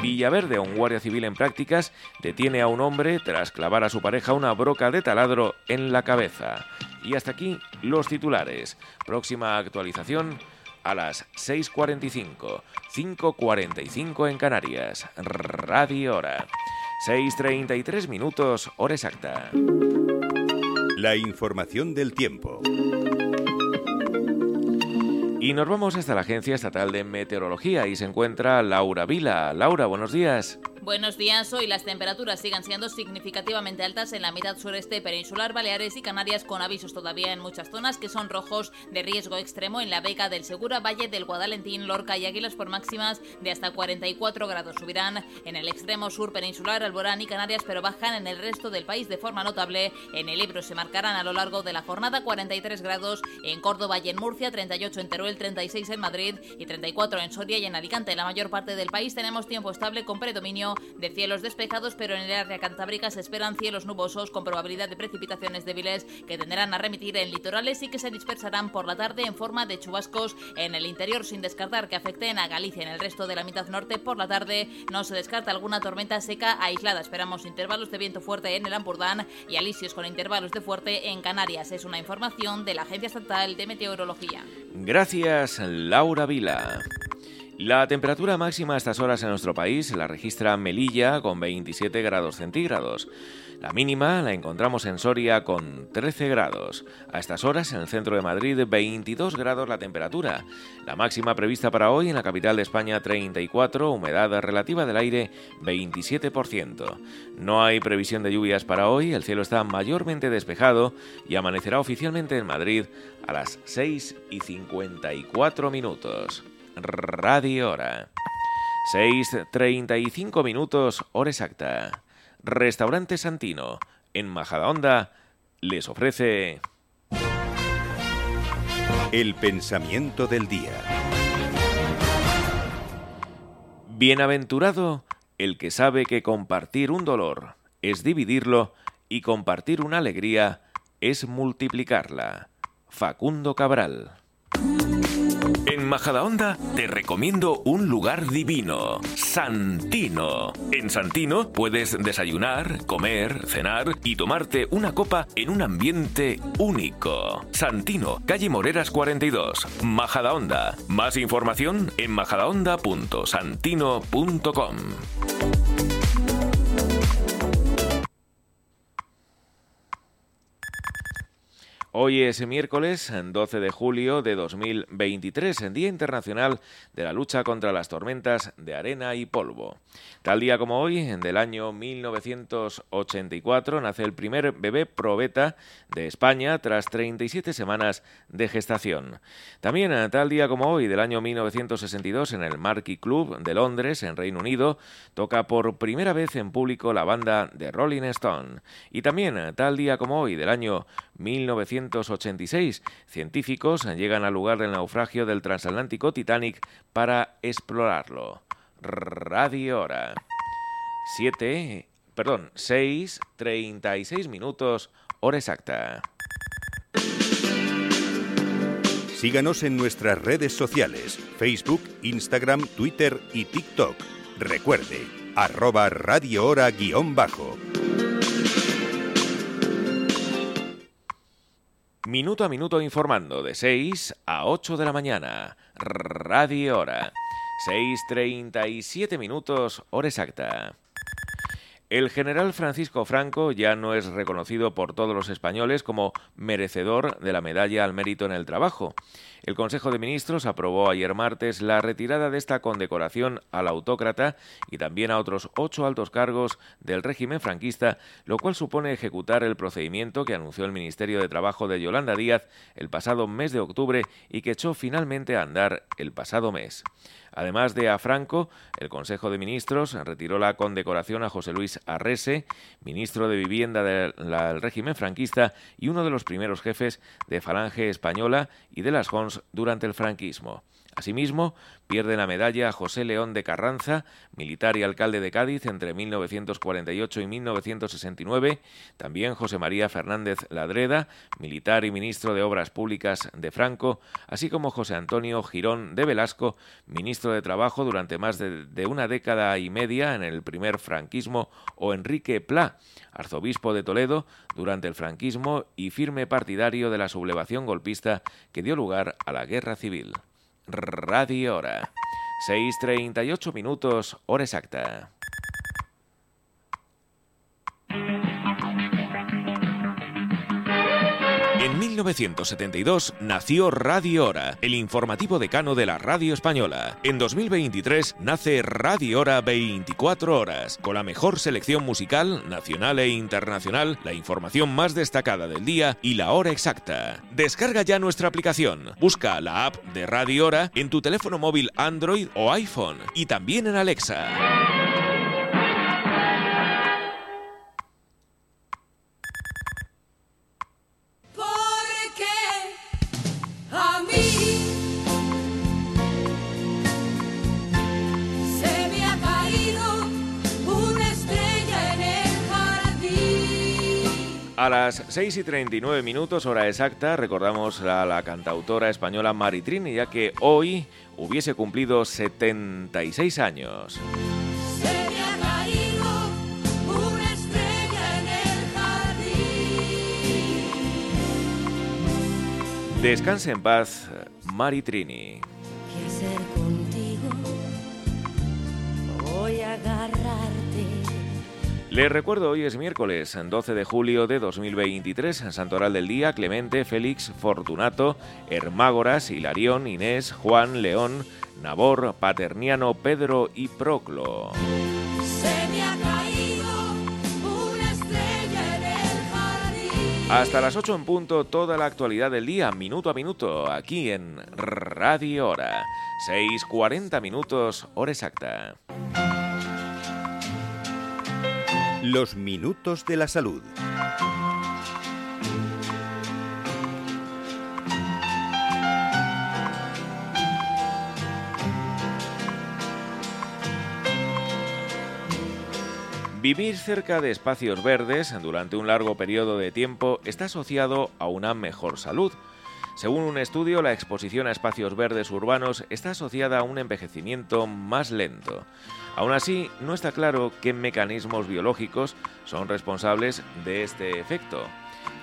Villaverde, un guardia civil en prácticas, detiene a un hombre tras clavar a su pareja una broca de taladro en la cabeza. Y hasta aquí los titulares. Próxima actualización a las 6.45, 5.45 en Canarias. Radio Hora. 6.33 minutos, hora exacta. La información del tiempo. Y nos vamos hasta la Agencia Estatal de Meteorología y se encuentra Laura Vila. Laura, buenos días. Buenos días. Hoy las temperaturas siguen siendo significativamente altas en la mitad sureste peninsular, Baleares y Canarias, con avisos todavía en muchas zonas que son rojos de riesgo extremo en la Vega del Segura, Valle del Guadalentín, Lorca y Águilas por máximas de hasta 44 grados. Subirán en el extremo sur peninsular, Alborán y Canarias, pero bajan en el resto del país de forma notable. En el Ebro se marcarán a lo largo de la jornada 43 grados en Córdoba y en Murcia, 38 en Teruel, 36 en Madrid y 34 en Soria y en Alicante. En la mayor parte del país tenemos tiempo estable con predominio de cielos despejados, pero en el área cantábrica se esperan cielos nubosos con probabilidad de precipitaciones débiles que tenderán a remitir en litorales y que se dispersarán por la tarde en forma de chubascos en el interior, sin descartar que afecten a Galicia en el resto de la mitad norte. Por la tarde no se descarta alguna tormenta seca aislada. Esperamos intervalos de viento fuerte en el Ampurdán y alisios con intervalos de fuerte en Canarias. Es una información de la Agencia Estatal de Meteorología. Gracias, Laura Vila. La temperatura máxima a estas horas en nuestro país la registra Melilla con 27 grados centígrados. La mínima la encontramos en Soria con 13 grados. A estas horas en el centro de Madrid 22 grados la temperatura. La máxima prevista para hoy en la capital de España 34, humedad relativa del aire 27%. No hay previsión de lluvias para hoy, el cielo está mayormente despejado y amanecerá oficialmente en Madrid a las 6 y 54 minutos. Radio Hora. 6.35 minutos, hora exacta. Restaurante Santino, en Majadahonda, les ofrece... El pensamiento del día. Bienaventurado el que sabe que compartir un dolor es dividirlo y compartir una alegría es multiplicarla. Facundo Cabral. En Majadahonda te recomiendo un lugar divino, Santino. En Santino puedes desayunar, comer, cenar y tomarte una copa en un ambiente único. Santino, calle Moreras 42, Majadahonda. Más información en majadahonda.santino.com. Hoy es miércoles 12 de julio de 2023, en Día Internacional de la Lucha contra las Tormentas de Arena y Polvo. Tal día como hoy, del año 1984, nace el primer bebé probeta de España tras 37 semanas de gestación. También tal día como hoy, del año 1962, en el Marquee Club de Londres, en Reino Unido, toca por primera vez en público la banda de Rolling Stone. Y también tal día como hoy, del año 1986, científicos llegan al lugar del naufragio del transatlántico Titanic para explorarlo. Radio Hora. 7, perdón, 6, 36 minutos, hora exacta. Síganos en nuestras redes sociales, Facebook, Instagram, Twitter y TikTok. Recuerde, arroba Radio Hora guion bajo. Minuto a minuto informando de 6 a 8 de la mañana. Radio Hora. 6.37 minutos, hora exacta. El general Francisco Franco ya no es reconocido por todos los españoles como merecedor de la medalla al mérito en el trabajo. El Consejo de Ministros aprobó ayer martes la retirada de esta condecoración al autócrata y también a otros ocho altos cargos del régimen franquista, lo cual supone ejecutar el procedimiento que anunció el Ministerio de Trabajo de Yolanda Díaz el pasado mes de octubre y que echó finalmente a andar el pasado mes. Además de a Franco, el Consejo de Ministros retiró la condecoración a José Luis Arrese, ministro de Vivienda del régimen franquista y uno de los primeros jefes de Falange Española y de las Hons durante el franquismo. Asimismo, pierde la medalla José León de Carranza, militar y alcalde de Cádiz entre 1948 y 1969, también José María Fernández Ladreda, militar y ministro de Obras Públicas de Franco, así como José Antonio Girón de Velasco, ministro de Trabajo durante más de, de una década y media en el primer franquismo, o Enrique Pla, arzobispo de Toledo durante el franquismo y firme partidario de la sublevación golpista que dio lugar a la guerra civil. Radio Hora. 6.38 minutos, hora exacta. En 1972 nació Radio Hora, el informativo decano de la radio española. En 2023 nace Radio Hora 24 horas, con la mejor selección musical, nacional e internacional, la información más destacada del día y la hora exacta. Descarga ya nuestra aplicación. Busca la app de Radio Hora en tu teléfono móvil Android o iPhone y también en Alexa. A las 6 y 39 minutos, hora exacta, recordamos a la cantautora española Maritrini, ya que hoy hubiese cumplido 76 años. Se me ha caído una estrella en el jardín. Descanse en paz, Maritrini. ¿Qué hacer contigo? Voy a agarrarte. Les recuerdo, hoy es miércoles 12 de julio de 2023, Santoral del Día, Clemente, Félix, Fortunato, Hermágoras, Hilarión, Inés, Juan, León, Nabor, Paterniano, Pedro y Proclo. Se me ha caído una estrella en el jardín. Hasta las 8 en punto, toda la actualidad del día, minuto a minuto, aquí en Radio Hora. 6.40 minutos, hora exacta. Los minutos de la salud. Vivir cerca de espacios verdes durante un largo periodo de tiempo está asociado a una mejor salud. Según un estudio, la exposición a espacios verdes urbanos está asociada a un envejecimiento más lento. Aún así, no está claro qué mecanismos biológicos son responsables de este efecto.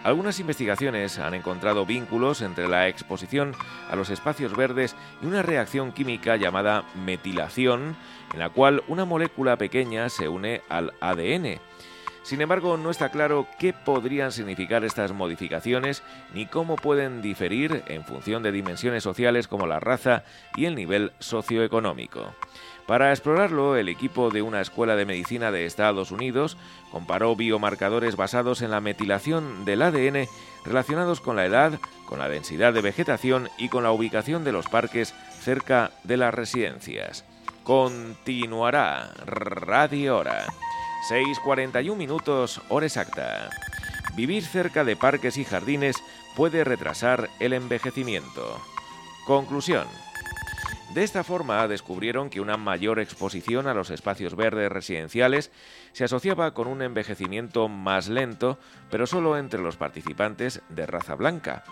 Algunas investigaciones han encontrado vínculos entre la exposición a los espacios verdes y una reacción química llamada metilación, en la cual una molécula pequeña se une al ADN. Sin embargo, no está claro qué podrían significar estas modificaciones ni cómo pueden diferir en función de dimensiones sociales como la raza y el nivel socioeconómico. Para explorarlo, el equipo de una escuela de medicina de Estados Unidos comparó biomarcadores basados en la metilación del ADN relacionados con la edad, con la densidad de vegetación y con la ubicación de los parques cerca de las residencias. Continuará Radio Hora. 6.41 minutos, hora exacta. Vivir cerca de parques y jardines puede retrasar el envejecimiento. Conclusión. De esta forma descubrieron que una mayor exposición a los espacios verdes residenciales se asociaba con un envejecimiento más lento, pero solo entre los participantes de raza blanca.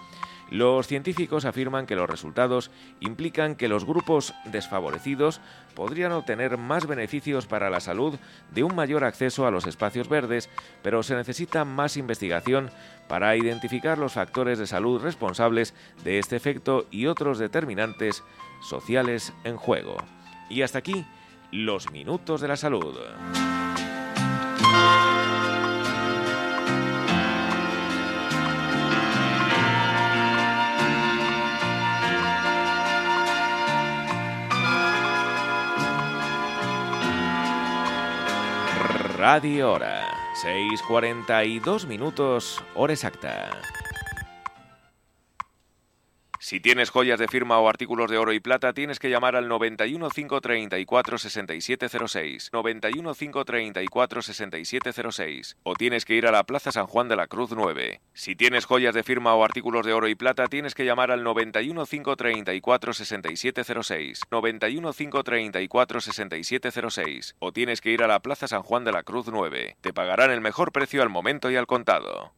Los científicos afirman que los resultados implican que los grupos desfavorecidos podrían obtener más beneficios para la salud de un mayor acceso a los espacios verdes, pero se necesita más investigación para identificar los factores de salud responsables de este efecto y otros determinantes sociales en juego. Y hasta aquí, los minutos de la salud. Radio Hora, 6.42 minutos, hora exacta. Si tienes joyas de firma o artículos de oro y plata, tienes que llamar al 91 534 6706. 91 534 6706. O tienes que ir a la Plaza San Juan de la Cruz 9. Si tienes joyas de firma o artículos de oro y plata, tienes que llamar al 91 534 6706. 91 534 6706. O tienes que ir a la Plaza San Juan de la Cruz 9. Te pagarán el mejor precio al momento y al contado.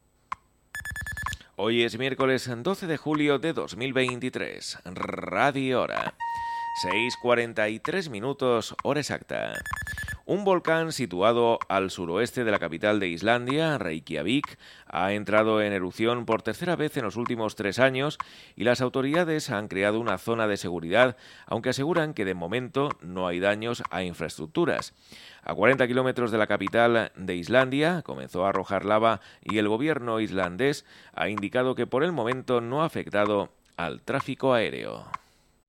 Hoy es miércoles 12 de julio de 2023. Radio Hora. 6.43 minutos, hora exacta. Un volcán situado al suroeste de la capital de Islandia, Reykjavik, ha entrado en erupción por tercera vez en los últimos tres años y las autoridades han creado una zona de seguridad, aunque aseguran que de momento no hay daños a infraestructuras. A 40 kilómetros de la capital de Islandia comenzó a arrojar lava y el gobierno islandés ha indicado que por el momento no ha afectado al tráfico aéreo.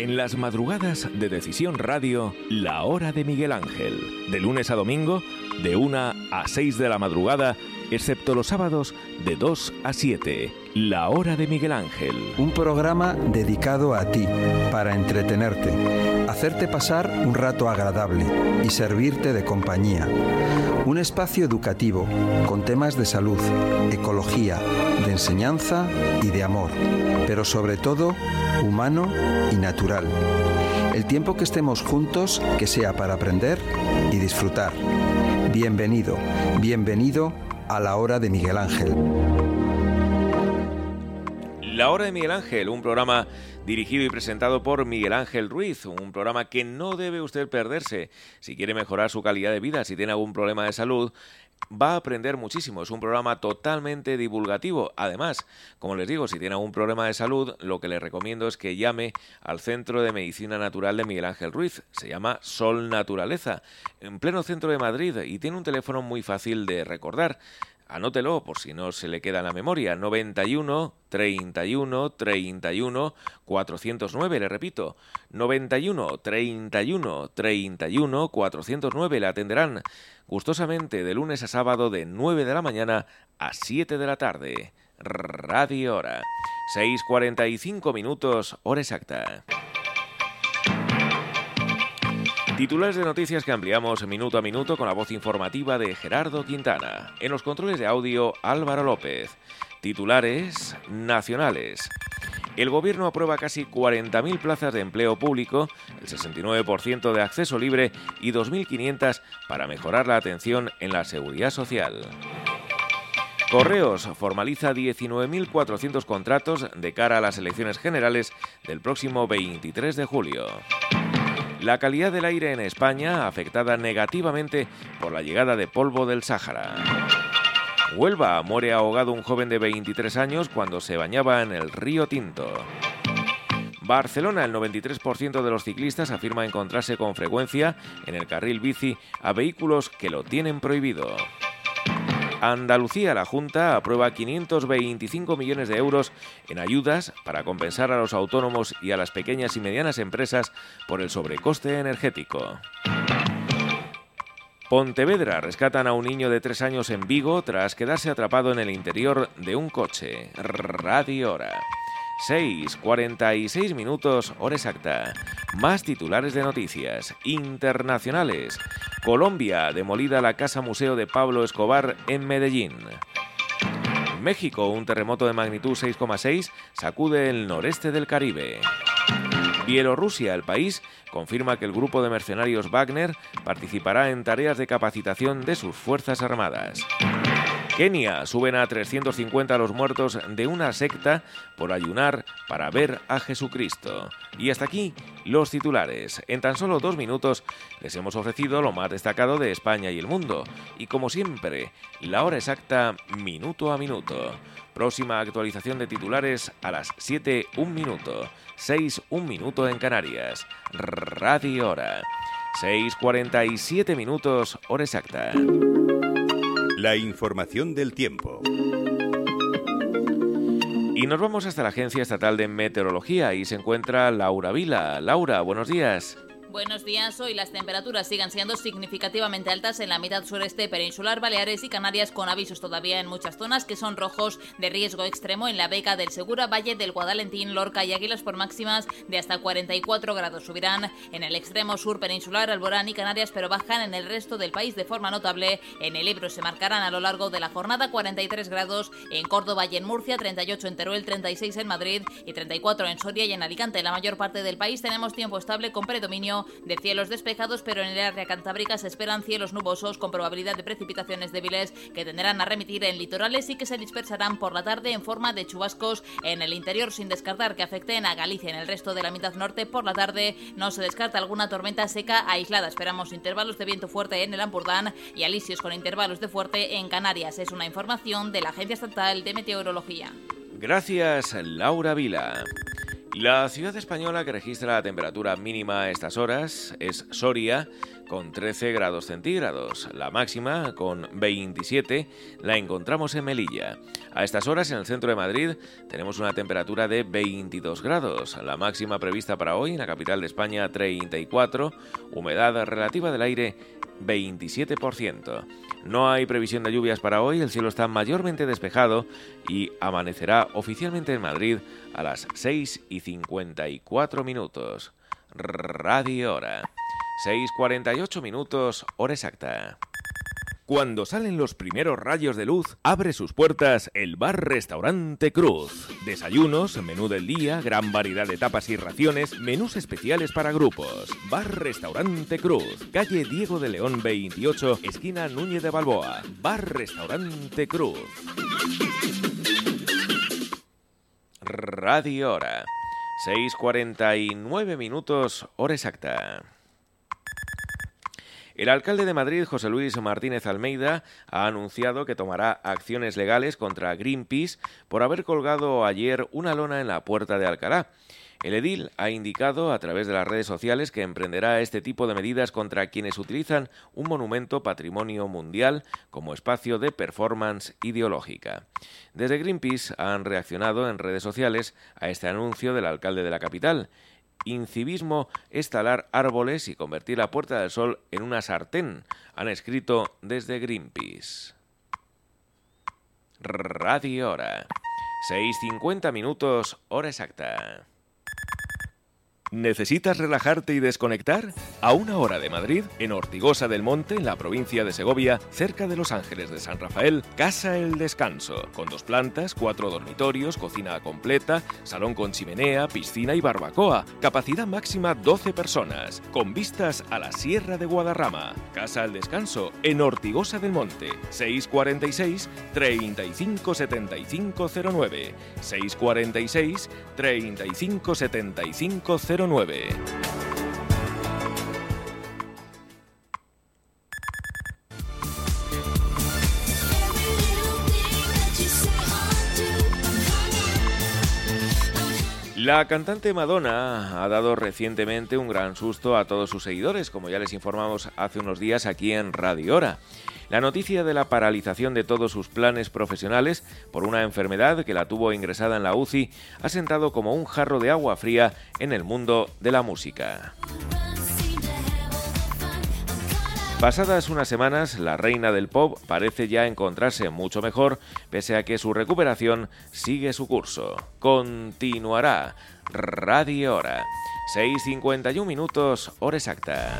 En las madrugadas de Decisión Radio, la hora de Miguel Ángel. De lunes a domingo, de 1 a 6 de la madrugada, excepto los sábados, de 2 a 7. La hora de Miguel Ángel. Un programa dedicado a ti, para entretenerte, hacerte pasar un rato agradable y servirte de compañía. Un espacio educativo con temas de salud, ecología, de enseñanza y de amor, pero sobre todo humano y natural. El tiempo que estemos juntos, que sea para aprender y disfrutar. Bienvenido, bienvenido a la hora de Miguel Ángel. La Hora de Miguel Ángel, un programa dirigido y presentado por Miguel Ángel Ruiz, un programa que no debe usted perderse si quiere mejorar su calidad de vida, si tiene algún problema de salud. Va a aprender muchísimo, es un programa totalmente divulgativo. Además, como les digo, si tiene algún problema de salud, lo que le recomiendo es que llame al Centro de Medicina Natural de Miguel Ángel Ruiz. Se llama Sol Naturaleza, en pleno centro de Madrid y tiene un teléfono muy fácil de recordar. Anótelo por si no se le queda en la memoria. 91 31 31 409, le repito. 91 31 31 409 le atenderán gustosamente de lunes a sábado de 9 de la mañana a 7 de la tarde. Radio Hora. 6.45 minutos, hora exacta. Titulares de noticias que ampliamos minuto a minuto con la voz informativa de Gerardo Quintana. En los controles de audio, Álvaro López. Titulares nacionales. El gobierno aprueba casi 40.000 plazas de empleo público, el 69% de acceso libre y 2.500 para mejorar la atención en la seguridad social. Correos formaliza 19.400 contratos de cara a las elecciones generales del próximo 23 de julio. La calidad del aire en España afectada negativamente por la llegada de polvo del Sáhara. Huelva muere ahogado un joven de 23 años cuando se bañaba en el río Tinto. Barcelona, el 93% de los ciclistas afirma encontrarse con frecuencia en el carril bici a vehículos que lo tienen prohibido. Andalucía, la Junta aprueba 525 millones de euros en ayudas para compensar a los autónomos y a las pequeñas y medianas empresas por el sobrecoste energético. Pontevedra rescatan a un niño de tres años en Vigo tras quedarse atrapado en el interior de un coche. Radio Hora. 6, 46 minutos, hora exacta. Más titulares de noticias internacionales. Colombia, demolida la casa museo de Pablo Escobar en Medellín. México, un terremoto de magnitud 6,6 sacude el noreste del Caribe. Bielorrusia, el país, confirma que el grupo de mercenarios Wagner participará en tareas de capacitación de sus Fuerzas Armadas. Kenia suben a 350 los muertos de una secta por ayunar para ver a Jesucristo. Y hasta aquí los titulares. En tan solo dos minutos les hemos ofrecido lo más destacado de España y el mundo. Y como siempre, la hora exacta minuto a minuto. Próxima actualización de titulares a las 7, un minuto. 6, un minuto en Canarias. Radio Hora. 6.47 minutos, hora exacta. La información del tiempo. Y nos vamos hasta la Agencia Estatal de Meteorología y se encuentra Laura Vila. Laura, buenos días. Buenos días. Hoy las temperaturas siguen siendo significativamente altas en la mitad sureste peninsular, Baleares y Canarias, con avisos todavía en muchas zonas que son rojos de riesgo extremo en la Beca del Segura, Valle del Guadalentín, Lorca y Águilas por máximas de hasta 44 grados. Subirán en el extremo sur peninsular, Alborán y Canarias, pero bajan en el resto del país de forma notable. En el Ebro se marcarán a lo largo de la jornada 43 grados en Córdoba y en Murcia, 38 en Teruel, 36 en Madrid y 34 en Soria y en Alicante. En la mayor parte del país tenemos tiempo estable con predominio de cielos despejados, pero en el área cantábrica se esperan cielos nubosos con probabilidad de precipitaciones débiles que tenderán a remitir en litorales y que se dispersarán por la tarde en forma de chubascos en el interior, sin descartar que afecten a Galicia en el resto de la mitad norte. Por la tarde no se descarta alguna tormenta seca aislada. Esperamos intervalos de viento fuerte en el Ampurdán y alisios con intervalos de fuerte en Canarias. Es una información de la Agencia Estatal de Meteorología. Gracias, Laura Vila. La ciudad española que registra la temperatura mínima a estas horas es Soria, con 13 grados centígrados. La máxima, con 27, la encontramos en Melilla. A estas horas, en el centro de Madrid, tenemos una temperatura de 22 grados. La máxima prevista para hoy en la capital de España, 34. Humedad relativa del aire, 27%. No hay previsión de lluvias para hoy, el cielo está mayormente despejado y amanecerá oficialmente en Madrid a las 6 y 54 minutos. Radio Hora. 6.48 minutos, hora exacta. Cuando salen los primeros rayos de luz, abre sus puertas el bar Restaurante Cruz. Desayunos, menú del día, gran variedad de tapas y raciones, menús especiales para grupos. Bar Restaurante Cruz, calle Diego de León 28, esquina Núñez de Balboa. Bar Restaurante Cruz. Radio Hora. 6.49 minutos, hora exacta. El alcalde de Madrid, José Luis Martínez Almeida, ha anunciado que tomará acciones legales contra Greenpeace por haber colgado ayer una lona en la puerta de Alcalá. El edil ha indicado a través de las redes sociales que emprenderá este tipo de medidas contra quienes utilizan un monumento patrimonio mundial como espacio de performance ideológica. Desde Greenpeace han reaccionado en redes sociales a este anuncio del alcalde de la capital incivismo es talar árboles y convertir la Puerta del Sol en una sartén, han escrito desde Greenpeace. Radio Hora. 6.50 minutos, hora exacta. ¿Necesitas relajarte y desconectar? A una hora de Madrid, en Ortigosa del Monte, en la provincia de Segovia, cerca de Los Ángeles de San Rafael, Casa El Descanso, con dos plantas, cuatro dormitorios, cocina completa, salón con chimenea, piscina y barbacoa. Capacidad máxima 12 personas, con vistas a la Sierra de Guadarrama. Casa El Descanso, en Ortigosa del Monte, 646 35 75 09. 646 35 75 09. La cantante Madonna ha dado recientemente un gran susto a todos sus seguidores, como ya les informamos hace unos días aquí en Radio Hora. La noticia de la paralización de todos sus planes profesionales por una enfermedad que la tuvo ingresada en la UCI ha sentado como un jarro de agua fría en el mundo de la música. Pasadas unas semanas, la reina del pop parece ya encontrarse mucho mejor, pese a que su recuperación sigue su curso. Continuará. Radio Hora. 6.51 minutos, hora exacta.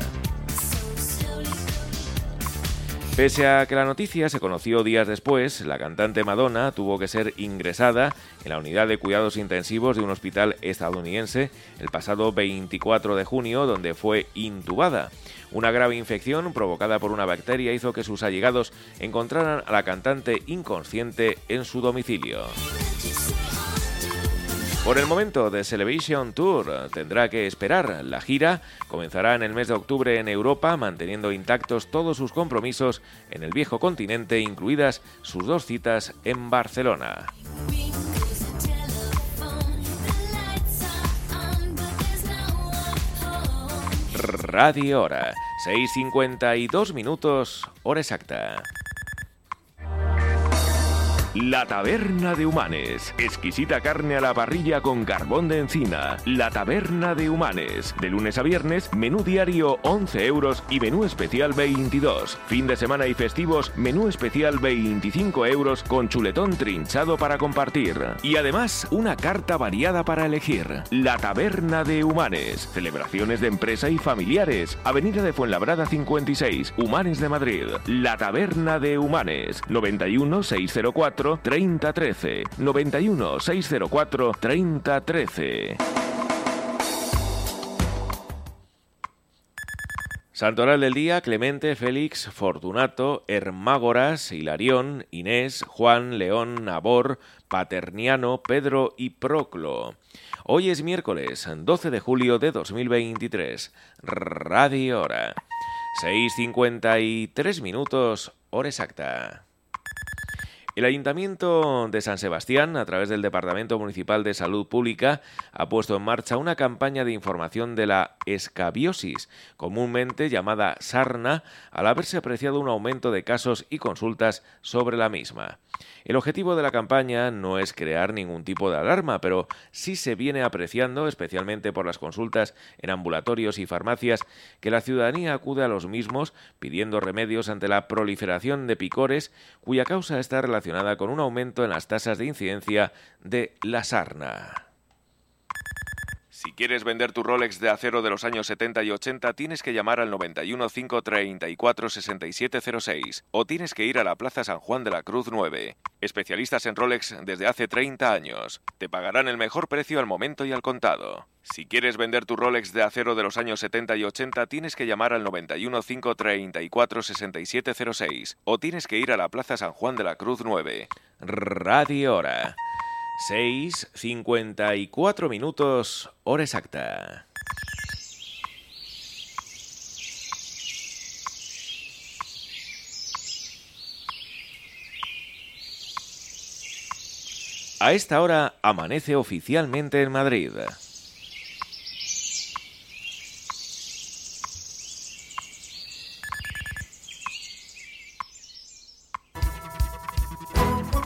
Pese a que la noticia se conoció días después, la cantante Madonna tuvo que ser ingresada en la unidad de cuidados intensivos de un hospital estadounidense el pasado 24 de junio, donde fue intubada. Una grave infección provocada por una bacteria hizo que sus allegados encontraran a la cantante inconsciente en su domicilio. Por el momento, The Celebration Tour tendrá que esperar. La gira comenzará en el mes de octubre en Europa, manteniendo intactos todos sus compromisos en el viejo continente, incluidas sus dos citas en Barcelona. Radio Hora, 6.52 minutos, hora exacta. La Taberna de Humanes. Exquisita carne a la parrilla con carbón de encina. La Taberna de Humanes. De lunes a viernes, menú diario 11 euros y menú especial 22. Fin de semana y festivos, menú especial 25 euros con chuletón trinchado para compartir. Y además, una carta variada para elegir. La Taberna de Humanes. Celebraciones de empresa y familiares. Avenida de Fuenlabrada 56, Humanes de Madrid. La Taberna de Humanes. 91 604 3013 91 604 3013 Santoral del día, Clemente, Félix, Fortunato, Hermágoras, Hilarión, Inés, Juan, León, Nabor, Paterniano, Pedro y Proclo. Hoy es miércoles, 12 de julio de 2023. Radio Hora. 6.53 minutos, hora exacta. El Ayuntamiento de San Sebastián, a través del Departamento Municipal de Salud Pública, ha puesto en marcha una campaña de información de la escabiosis, comúnmente llamada sarna, al haberse apreciado un aumento de casos y consultas sobre la misma. El objetivo de la campaña no es crear ningún tipo de alarma, pero sí se viene apreciando, especialmente por las consultas en ambulatorios y farmacias, que la ciudadanía acude a los mismos pidiendo remedios ante la proliferación de picores, cuya causa está relacionada con un aumento en las tasas de incidencia de la sarna. Si quieres vender tu Rolex de acero de los años 70 y 80, tienes que llamar al 91 534 6706 o tienes que ir a la Plaza San Juan de la Cruz 9. Especialistas en Rolex desde hace 30 años. Te pagarán el mejor precio al momento y al contado. Si quieres vender tu Rolex de acero de los años 70 y 80, tienes que llamar al 91 534 6706 o tienes que ir a la Plaza San Juan de la Cruz 9. Radio Hora. 6.54 minutos, hora exacta. A esta hora amanece oficialmente en Madrid.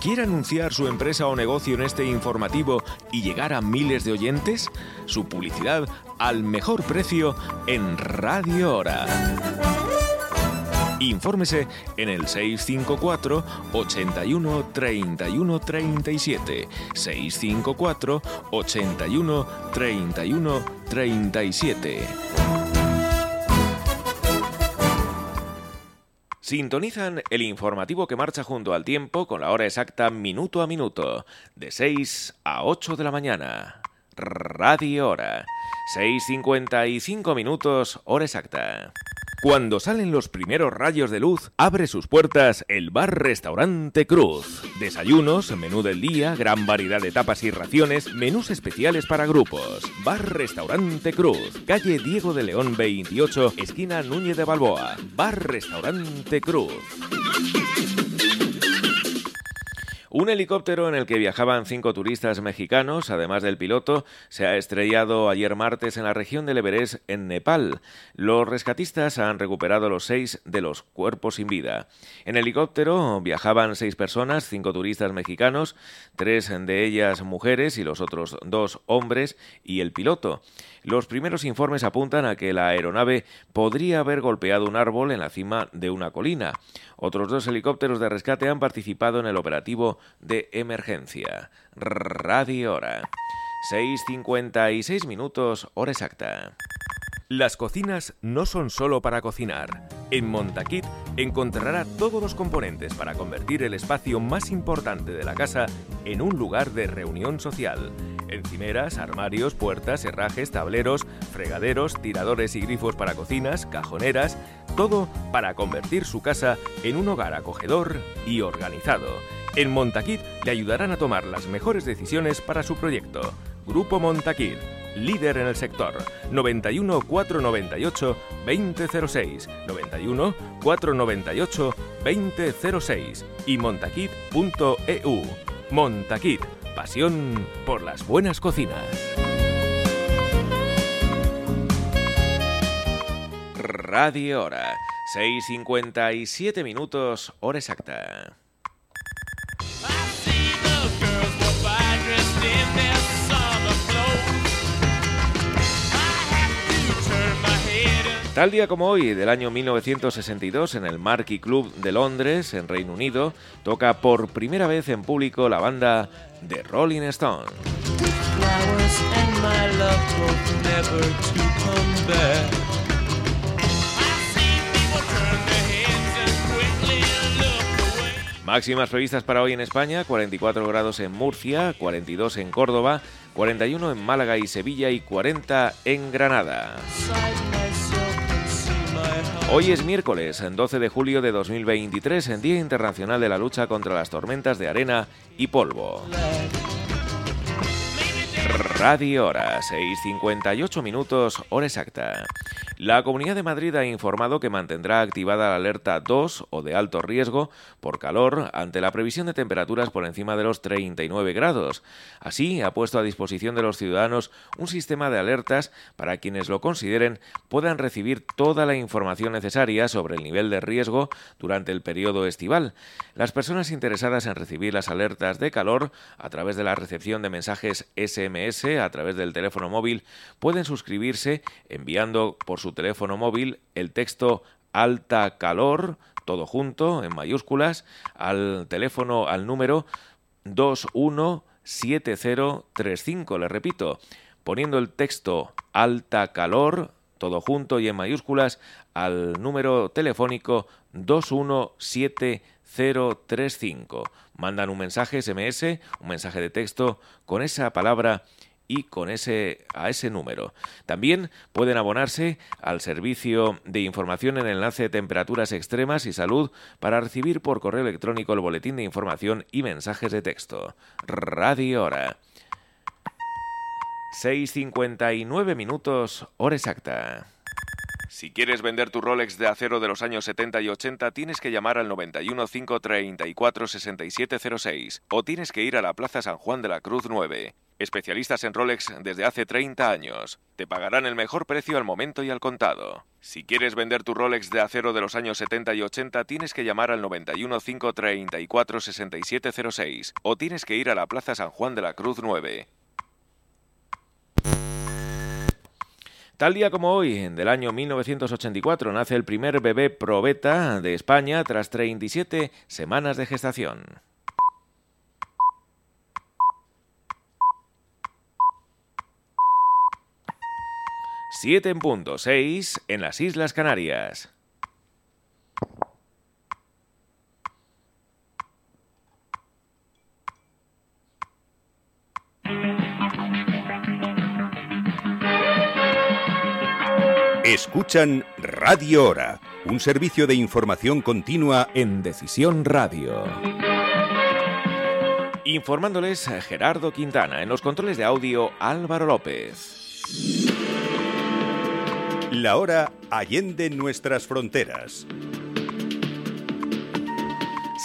¿Quiere anunciar su empresa o negocio en este informativo y llegar a miles de oyentes? Su publicidad al mejor precio en Radio Hora. Infórmese en el 654 81 31 37. 654 81 31 37. Sintonizan el informativo que marcha junto al tiempo con la hora exacta minuto a minuto, de 6 a 8 de la mañana. Radio Hora. 6.55 minutos, hora exacta. Cuando salen los primeros rayos de luz, abre sus puertas el bar-restaurante Cruz. Desayunos, menú del día, gran variedad de tapas y raciones, menús especiales para grupos. Bar-restaurante Cruz, calle Diego de León 28, esquina Núñez de Balboa. Bar-restaurante Cruz. Un helicóptero en el que viajaban cinco turistas mexicanos, además del piloto, se ha estrellado ayer martes en la región del Everest, en Nepal. Los rescatistas han recuperado los seis de los cuerpos sin vida. En el helicóptero viajaban seis personas, cinco turistas mexicanos, tres de ellas mujeres y los otros dos hombres y el piloto. Los primeros informes apuntan a que la aeronave podría haber golpeado un árbol en la cima de una colina. Otros dos helicópteros de rescate han participado en el operativo de emergencia. Radio Hora. 6.56 minutos, hora exacta. Las cocinas no son solo para cocinar. En Montaquit encontrará todos los componentes para convertir el espacio más importante de la casa en un lugar de reunión social. Encimeras, armarios, puertas, herrajes, tableros, fregaderos, tiradores y grifos para cocinas, cajoneras, todo para convertir su casa en un hogar acogedor y organizado. En Montaquit le ayudarán a tomar las mejores decisiones para su proyecto. Grupo Montaquit, líder en el sector. 91 498 2006, 91 498 2006 y montaquit.eu. Montaquit, pasión por las buenas cocinas. Radio Hora, 6.57 minutos, hora exacta. Tal día como hoy, del año 1962, en el Marquee Club de Londres, en Reino Unido, toca por primera vez en público la banda The Rolling Stones. Máximas previstas para hoy en España, 44 grados en Murcia, 42 en Córdoba, 41 en Málaga y Sevilla y 40 en Granada. Hoy es miércoles, 12 de julio de 2023, en Día Internacional de la Lucha contra las Tormentas de Arena y Polvo. Radio Hora, 6.58 minutos, hora exacta. La Comunidad de Madrid ha informado que mantendrá activada la alerta 2 o de alto riesgo por calor ante la previsión de temperaturas por encima de los 39 grados. Así, ha puesto a disposición de los ciudadanos un sistema de alertas para quienes lo consideren puedan recibir toda la información necesaria sobre el nivel de riesgo durante el periodo estival. Las personas interesadas en recibir las alertas de calor a través de la recepción de mensajes SMS a través del teléfono móvil pueden suscribirse enviando por su teléfono móvil el texto alta calor, todo junto, en mayúsculas, al teléfono, al número 217035. Le repito, poniendo el texto alta calor, todo junto y en mayúsculas, al número telefónico 217035. Mandan un mensaje SMS, un mensaje de texto con esa palabra y con ese a ese número. También pueden abonarse al servicio de información en enlace de temperaturas extremas y salud para recibir por correo electrónico el boletín de información y mensajes de texto. Radio Hora. 6.59 minutos, hora exacta. Si quieres vender tu Rolex de acero de los años 70 y 80, tienes que llamar al 91 534 6706 o tienes que ir a la Plaza San Juan de la Cruz 9. Especialistas en Rolex desde hace 30 años. Te pagarán el mejor precio al momento y al contado. Si quieres vender tu Rolex de acero de los años 70 y 80, tienes que llamar al 91 534 6706 o tienes que ir a la Plaza San Juan de la Cruz 9. Tal día como hoy, del año 1984, nace el primer bebé probeta de España tras 37 semanas de gestación. 7 en punto, 6 en las Islas Canarias. Escuchan Radio Hora, un servicio de información continua en Decisión Radio. Informándoles Gerardo Quintana, en los controles de audio Álvaro López. La hora allende nuestras fronteras.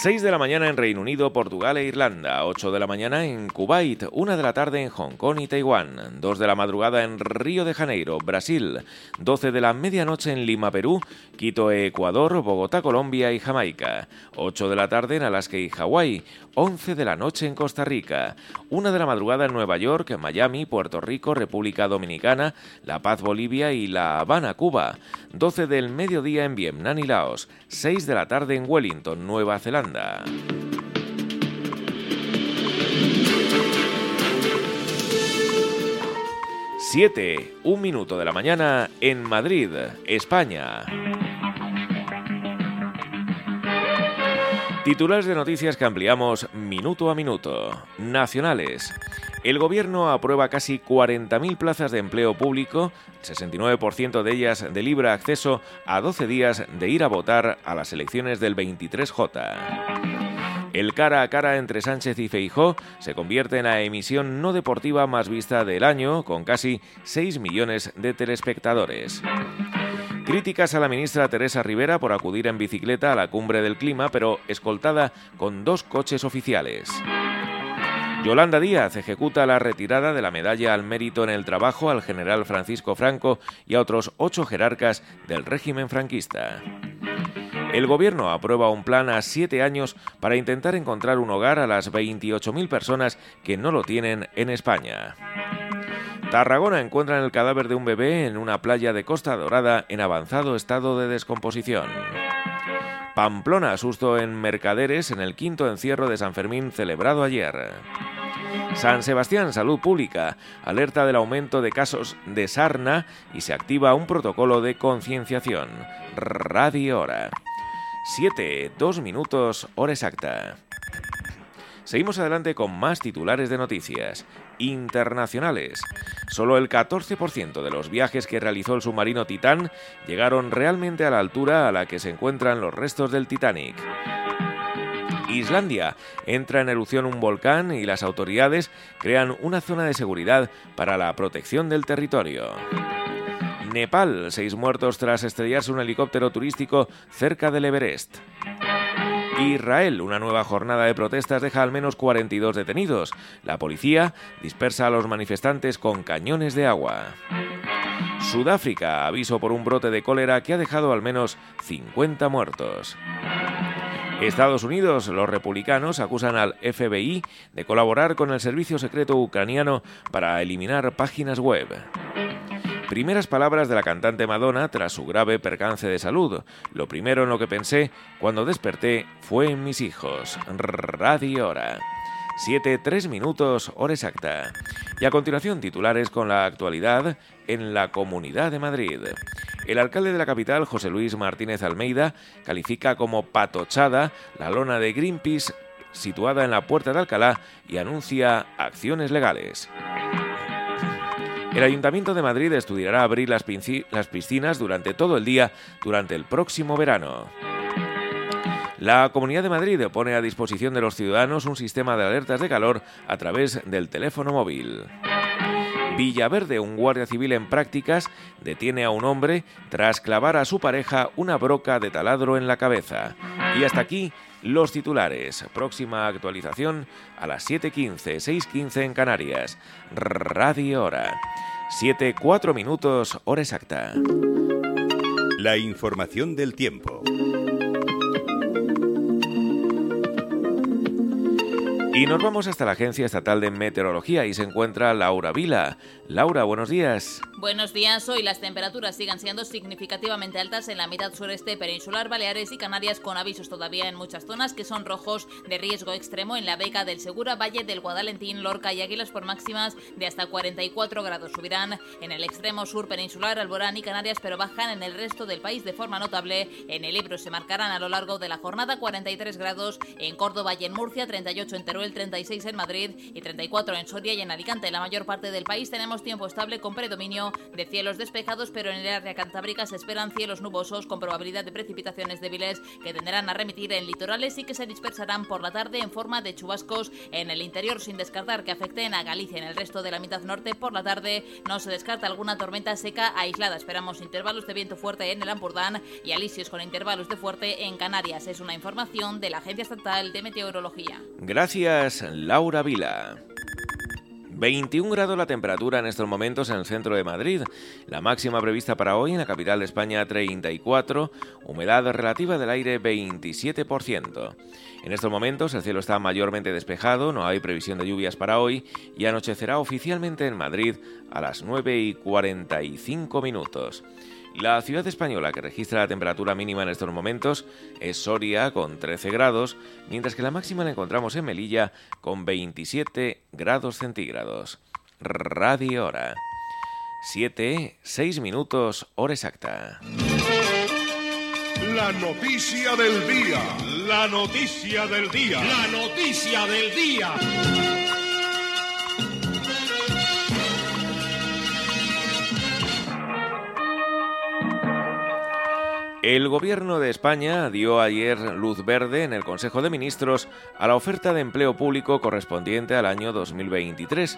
6 de la mañana en Reino Unido, Portugal e Irlanda, 8 de la mañana en Kuwait, 1 de la tarde en Hong Kong y Taiwán, 2 de la madrugada en Río de Janeiro, Brasil, 12 de la medianoche en Lima, Perú, Quito, Ecuador, Bogotá, Colombia y Jamaica, 8 de la tarde en Alaska y Hawái, 11 de la noche en Costa Rica, 1 de la madrugada en Nueva York, Miami, Puerto Rico, República Dominicana, La Paz, Bolivia y La Habana, Cuba, 12 del mediodía en Vietnam y Laos, 6 de la tarde en Wellington, Nueva Zelanda. Siete, un minuto de la mañana en Madrid, España. Titulares de noticias que ampliamos minuto a minuto. Nacionales. El gobierno aprueba casi 40.000 plazas de empleo público, 69% de ellas de libre acceso a 12 días de ir a votar a las elecciones del 23J. El cara a cara entre Sánchez y Feijó se convierte en la emisión no deportiva más vista del año, con casi 6 millones de telespectadores. Críticas a la ministra Teresa Rivera por acudir en bicicleta a la cumbre del clima, pero escoltada con dos coches oficiales. Yolanda Díaz ejecuta la retirada de la medalla al mérito en el trabajo al general Francisco Franco y a otros ocho jerarcas del régimen franquista. El gobierno aprueba un plan a siete años para intentar encontrar un hogar a las 28.000 personas que no lo tienen en España. Tarragona encuentran el cadáver de un bebé en una playa de Costa Dorada en avanzado estado de descomposición. Pamplona susto en Mercaderes en el quinto encierro de San Fermín celebrado ayer. San Sebastián Salud Pública alerta del aumento de casos de sarna y se activa un protocolo de concienciación. Radio Hora. 7, 2 minutos, hora exacta. Seguimos adelante con más titulares de noticias internacionales. Solo el 14% de los viajes que realizó el submarino Titán llegaron realmente a la altura a la que se encuentran los restos del Titanic. Islandia entra en erupción un volcán y las autoridades crean una zona de seguridad para la protección del territorio. Nepal, seis muertos tras estrellarse un helicóptero turístico cerca del Everest. Israel, una nueva jornada de protestas deja al menos 42 detenidos. La policía dispersa a los manifestantes con cañones de agua. Sudáfrica, aviso por un brote de cólera que ha dejado al menos 50 muertos. Estados Unidos, los republicanos acusan al FBI de colaborar con el servicio secreto ucraniano para eliminar páginas web. Primeras palabras de la cantante Madonna tras su grave percance de salud. Lo primero en lo que pensé cuando desperté fue en mis hijos. Radio Hora. 7, 3 minutos, hora exacta. Y a continuación, titulares con la actualidad en la Comunidad de Madrid. El alcalde de la capital, José Luis Martínez Almeida, califica como patochada la lona de Greenpeace situada en la Puerta de Alcalá y anuncia acciones legales. El Ayuntamiento de Madrid estudiará abrir las, piscinas durante todo el día durante el próximo verano. La Comunidad de Madrid pone a disposición de los ciudadanos un sistema de alertas de calor a través del teléfono móvil. Villaverde, un guardia civil en prácticas, detiene a un hombre tras clavar a su pareja una broca de taladro en la cabeza. Y hasta aquí los titulares. Próxima actualización a las 7.15, 6.15 en Canarias. Radio Hora. 7, 4 minutos, hora exacta. La información del tiempo. Y nos vamos hasta la Agencia Estatal de Meteorología y se encuentra Laura Vila. Laura, buenos días. Buenos días. Hoy las temperaturas sigan siendo significativamente altas en la mitad sureste peninsular, Baleares y Canarias, con avisos todavía en muchas zonas que son rojos de riesgo extremo en la Beca del Segura, Valle del Guadalentín, Lorca y Águilas por máximas de hasta 44 grados. Subirán en el extremo sur peninsular, Alborán y Canarias, pero bajan en el resto del país de forma notable. En el Ebro se marcarán a lo largo de la jornada 43 grados en Córdoba y en Murcia, 38 en Teruel, 36 en Madrid y 34 en Soria y en Alicante. En la mayor parte del país tenemos tiempo estable con predominio de cielos despejados, pero en el área cantábrica se esperan cielos nubosos con probabilidad de precipitaciones débiles que tenderán a remitir en litorales y que se dispersarán por la tarde en forma de chubascos en el interior, sin descartar que afecten a Galicia en el resto de la mitad norte. Por la tarde no se descarta alguna tormenta seca aislada. Esperamos intervalos de viento fuerte en el Ampurdán y alisios con intervalos de fuerte en Canarias. Es una información de la Agencia Estatal de Meteorología. Gracias, Laura Vila. 21 grados la temperatura en estos momentos en el centro de Madrid. La máxima prevista para hoy en la capital de España 34, humedad relativa del aire 27%. En estos momentos el cielo está mayormente despejado, no hay previsión de lluvias para hoy y anochecerá oficialmente en Madrid a las 9 y 45 minutos. La ciudad española que registra la temperatura mínima en estos momentos es Soria con 13 grados, mientras que la máxima la encontramos en Melilla con 27 grados centígrados. Radio Hora. 7, 6 minutos, hora exacta. La noticia del día. La noticia del día. La noticia del día. El Gobierno de España dio ayer luz verde en el Consejo de Ministros a la oferta de empleo público correspondiente al año 2023,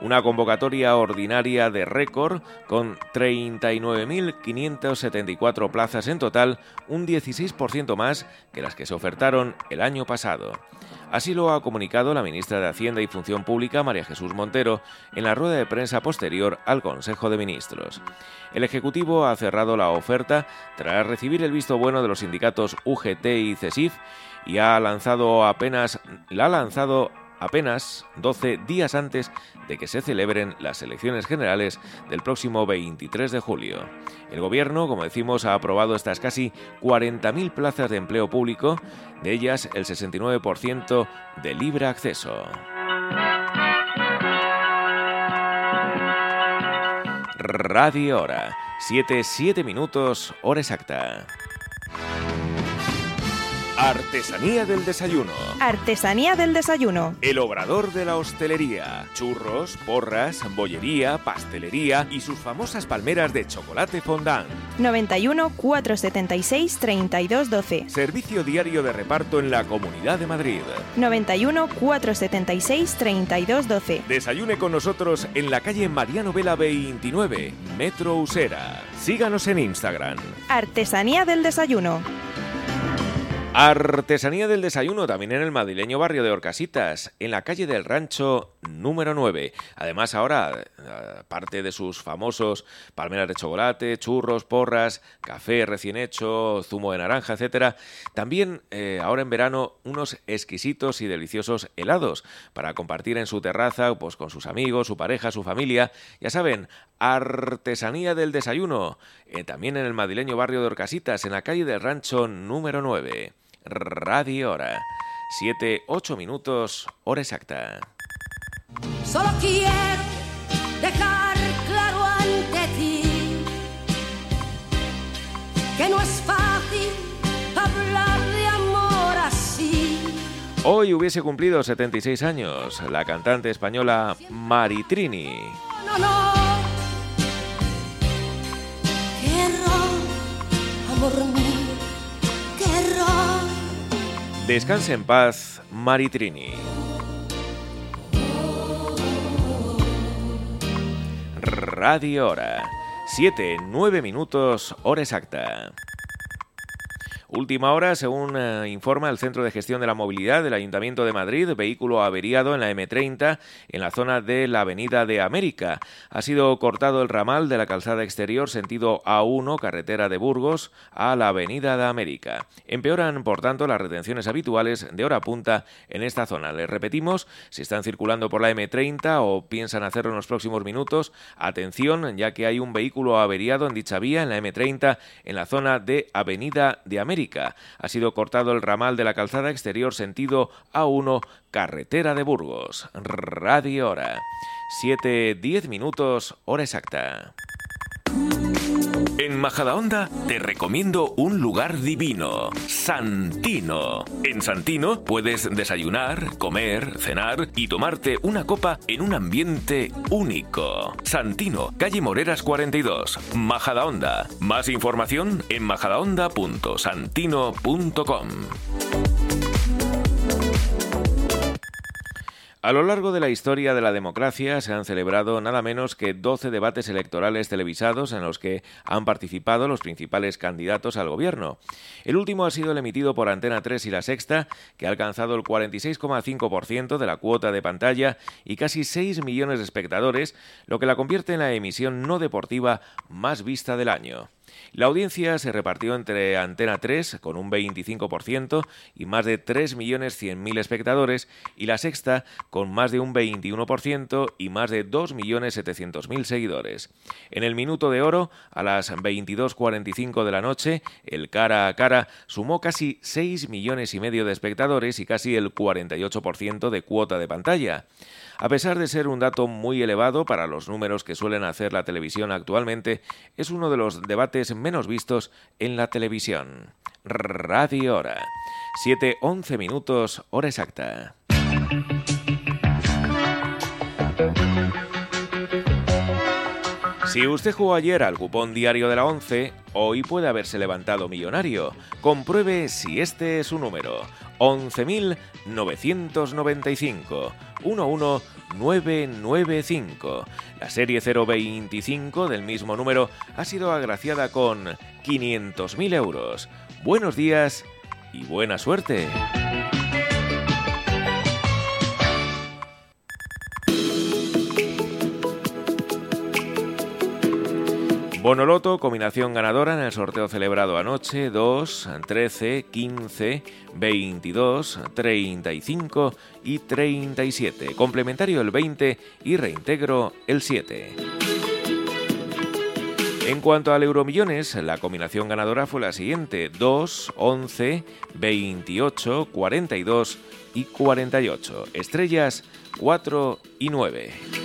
una convocatoria ordinaria de récord con 39.574 plazas en total, un 16% más que las que se ofertaron el año pasado. Así lo ha comunicado la ministra de Hacienda y Función Pública, María Jesús Montero, en la rueda de prensa posterior al Consejo de Ministros. El Ejecutivo ha cerrado la oferta tras recibir el visto bueno de los sindicatos UGT y CESIF y ha lanzado apenas la ha lanzado apenas 12 días antes de que se celebren las elecciones generales del próximo 23 de julio. El Gobierno, como decimos, ha aprobado estas casi 40.000 plazas de empleo público, de ellas el 69% de libre acceso. Radio Hora, 7, 7 minutos, hora exacta. Artesanía del desayuno. Artesanía del desayuno. El obrador de la hostelería. Churros, porras, bollería, pastelería y sus famosas palmeras de chocolate fondant. 91 476 3212. Servicio diario de reparto en la Comunidad de Madrid. 91 476 3212. Desayune con nosotros en la calle Mariano Vela 29, Metro Usera. Síganos en Instagram. Artesanía del desayuno. Artesanía del desayuno también en el madrileño barrio de Orcasitas, en la calle del Rancho número 9. Además ahora, aparte de sus famosos palmeras de chocolate, churros, porras, café recién hecho, zumo de naranja, etcétera, también eh, ahora en verano unos exquisitos y deliciosos helados para compartir en su terraza pues con sus amigos, su pareja, su familia. Ya saben, Artesanía del desayuno, eh, también en el madrileño barrio de Orcasitas, en la calle del Rancho número 9. Radio Hora. 7, 8 minutos, hora exacta. Solo quiero dejar claro ante ti que no es fácil hablar de amor así. Hoy hubiese cumplido 76 años la cantante española Maritrini. No, no. Qué error, amor mío, Descanse en paz, Maritrini. Radio Hora. 7, 9 minutos, hora exacta. Última hora, según eh, informa el Centro de Gestión de la Movilidad del Ayuntamiento de Madrid, vehículo averiado en la M30 en la zona de la Avenida de América. Ha sido cortado el ramal de la calzada exterior sentido A1, carretera de Burgos, a la Avenida de América. Empeoran, por tanto, las retenciones habituales de hora punta en esta zona. Les repetimos, si están circulando por la M30 o piensan hacerlo en los próximos minutos, atención, ya que hay un vehículo averiado en dicha vía en la M30 en la zona de Avenida de América. Ha sido cortado el ramal de la calzada exterior sentido A1, carretera de Burgos. Radio Hora. 7, 10 minutos, hora exacta. En Majadahonda te recomiendo un lugar divino, Santino. En Santino puedes desayunar, comer, cenar y tomarte una copa en un ambiente único. Santino, calle Moreras 42, Majadahonda. Más información en majadahonda.santino.com. A lo largo de la historia de la democracia se han celebrado nada menos que 12 debates electorales televisados en los que han participado los principales candidatos al gobierno. El último ha sido el emitido por Antena 3 y La Sexta, que ha alcanzado el 46,5% de la cuota de pantalla y casi 6 millones de espectadores, lo que la convierte en la emisión no deportiva más vista del año. La audiencia se repartió entre Antena 3 con un 25% y más de 3.100.000 espectadores y La Sexta con más de un 21% y más de 2.700.000 seguidores. En el minuto de oro, a las 22.45 de la noche, el cara a cara sumó casi 6 millones y medio de espectadores y casi el 48% de cuota de pantalla. A pesar de ser un dato muy elevado para los números que suelen hacer la televisión actualmente, es uno de los debates menos vistos en la televisión. Radio Hora. 7-11 minutos, hora exacta. Si usted jugó ayer al cupón diario de la 11, hoy puede haberse levantado millonario. Compruebe si este es su número. 11.995 11995. La serie 025 del mismo número ha sido agraciada con 500.000 euros. Buenos días y buena suerte. Bonoloto, combinación ganadora en el sorteo celebrado anoche, 2, 13, 15, 22, 35 y 37. Complementario el 20 y reintegro el 7. En cuanto al Euromillones, la combinación ganadora fue la siguiente: 2, 11, 28, 42 y 48. Estrellas 4 y 9.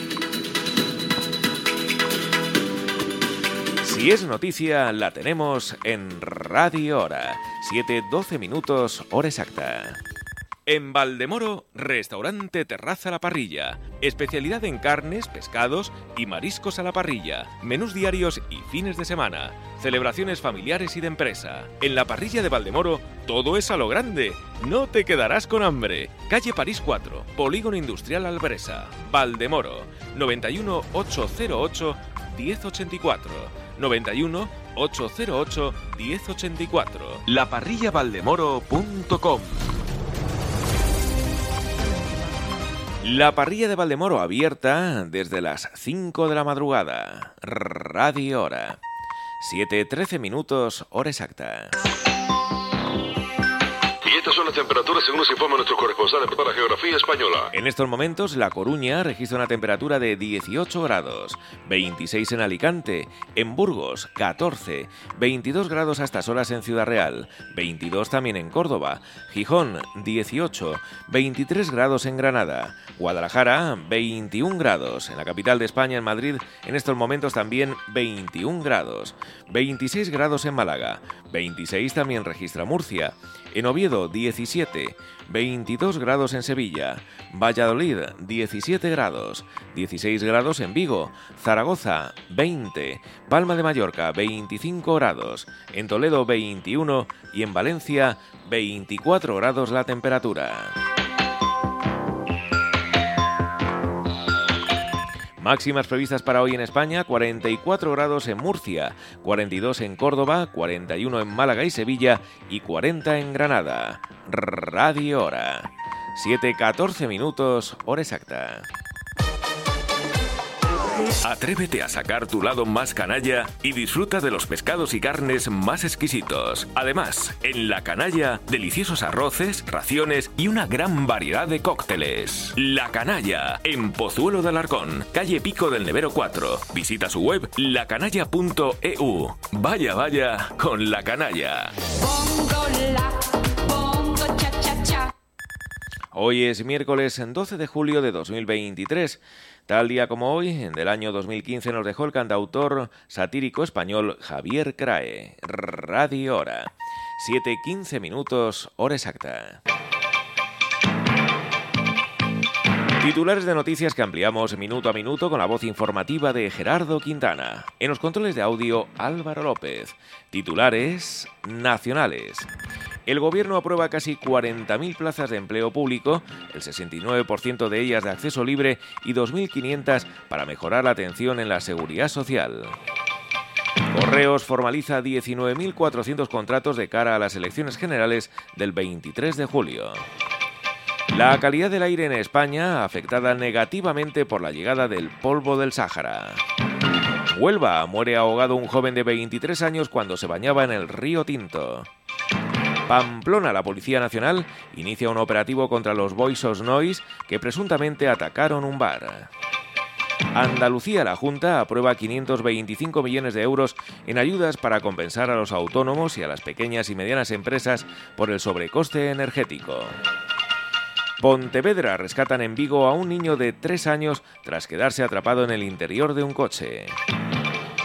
Si es noticia, la tenemos en Radio Hora. 7-12 minutos, hora exacta. En Valdemoro, restaurante Terraza la Parrilla. Especialidad en carnes, pescados y mariscos a la parrilla. Menús diarios y fines de semana. Celebraciones familiares y de empresa. En la parrilla de Valdemoro, todo es a lo grande. No te quedarás con hambre. Calle París 4, Polígono Industrial Albresa. Valdemoro, 91 808 1084. 91 808 1084. Laparrillavaldemoro.com La parrilla de Valdemoro abierta desde las 5 de la madrugada. Radio Hora. 7.13 minutos, hora exacta. Son las según nos informa nuestro corresponsal para Geografía Española. En estos momentos, La Coruña registra una temperatura de 18 grados, 26 en Alicante, en Burgos 14, 22 grados a estas horas en Ciudad Real, 22 también en Córdoba, Gijón 18, 23 grados en Granada, Guadalajara 21 grados, en la capital de España, en Madrid, en estos momentos también 21 grados, 26 grados en Málaga, 26 también registra Murcia, en Oviedo 17, 22 grados en Sevilla, Valladolid 17 grados, 16 grados en Vigo, Zaragoza 20, Palma de Mallorca 25 grados, en Toledo 21 y en Valencia 24 grados la temperatura. Máximas previstas para hoy en España, 44 grados en Murcia, 42 en Córdoba, 41 en Málaga y Sevilla y 40 en Granada. Radio Hora. 7.14 minutos, hora exacta. Atrévete a sacar tu lado más canalla y disfruta de los pescados y carnes más exquisitos. Además, en La Canalla, deliciosos arroces, raciones y una gran variedad de cócteles. La Canalla, en Pozuelo de Alarcón, calle Pico del Nevero 4. Visita su web lacanalla.eu. Vaya, vaya con La Canalla. Hoy es miércoles 12 de julio de 2023. Tal día como hoy, del año 2015, nos dejó el cantautor satírico español Javier Crae. Radio Hora. 7.15 minutos, hora exacta. Titulares de noticias que ampliamos minuto a minuto con la voz informativa de Gerardo Quintana. En los controles de audio, Álvaro López. Titulares nacionales. El gobierno aprueba casi 40.000 plazas de empleo público, el 69% de ellas de acceso libre y 2.500 para mejorar la atención en la seguridad social. Correos formaliza 19.400 contratos de cara a las elecciones generales del 23 de julio. La calidad del aire en España afectada negativamente por la llegada del polvo del Sáhara. Huelva muere ahogado un joven de 23 años cuando se bañaba en el río Tinto. Pamplona, la Policía Nacional, inicia un operativo contra los Boisos Noise que presuntamente atacaron un bar. Andalucía, la Junta, aprueba 525 millones de euros en ayudas para compensar a los autónomos y a las pequeñas y medianas empresas por el sobrecoste energético. Pontevedra rescatan en Vigo a un niño de 3 años tras quedarse atrapado en el interior de un coche.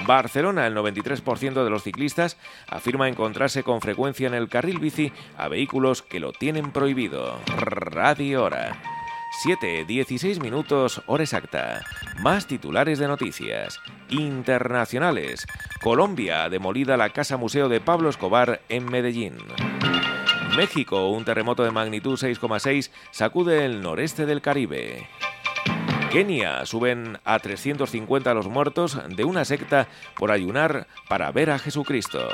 Barcelona, el 93% de los ciclistas afirma encontrarse con frecuencia en el carril bici a vehículos que lo tienen prohibido. Radio Hora. 7, 16 minutos, hora exacta. Más titulares de noticias. Internacionales. Colombia, demolida la Casa Museo de Pablo Escobar en Medellín. México, un terremoto de magnitud 6,6 sacude el noreste del Caribe. Kenia, suben a 350 los muertos de una secta por ayunar para ver a Jesucristo.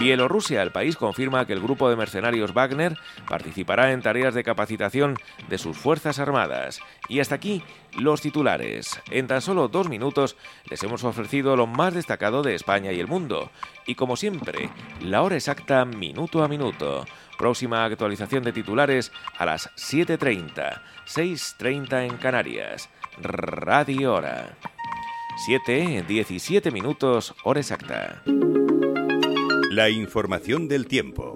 Bielorrusia, el país confirma que el grupo de mercenarios Wagner participará en tareas de capacitación de sus Fuerzas Armadas. Y hasta aquí los titulares. En tan solo dos minutos les hemos ofrecido lo más destacado de España y el mundo. Y como siempre, la hora exacta minuto a minuto. Próxima actualización de titulares a las 7.30, 6.30 en Canarias. Radio Hora. 7, 17 minutos, hora exacta. La información del tiempo.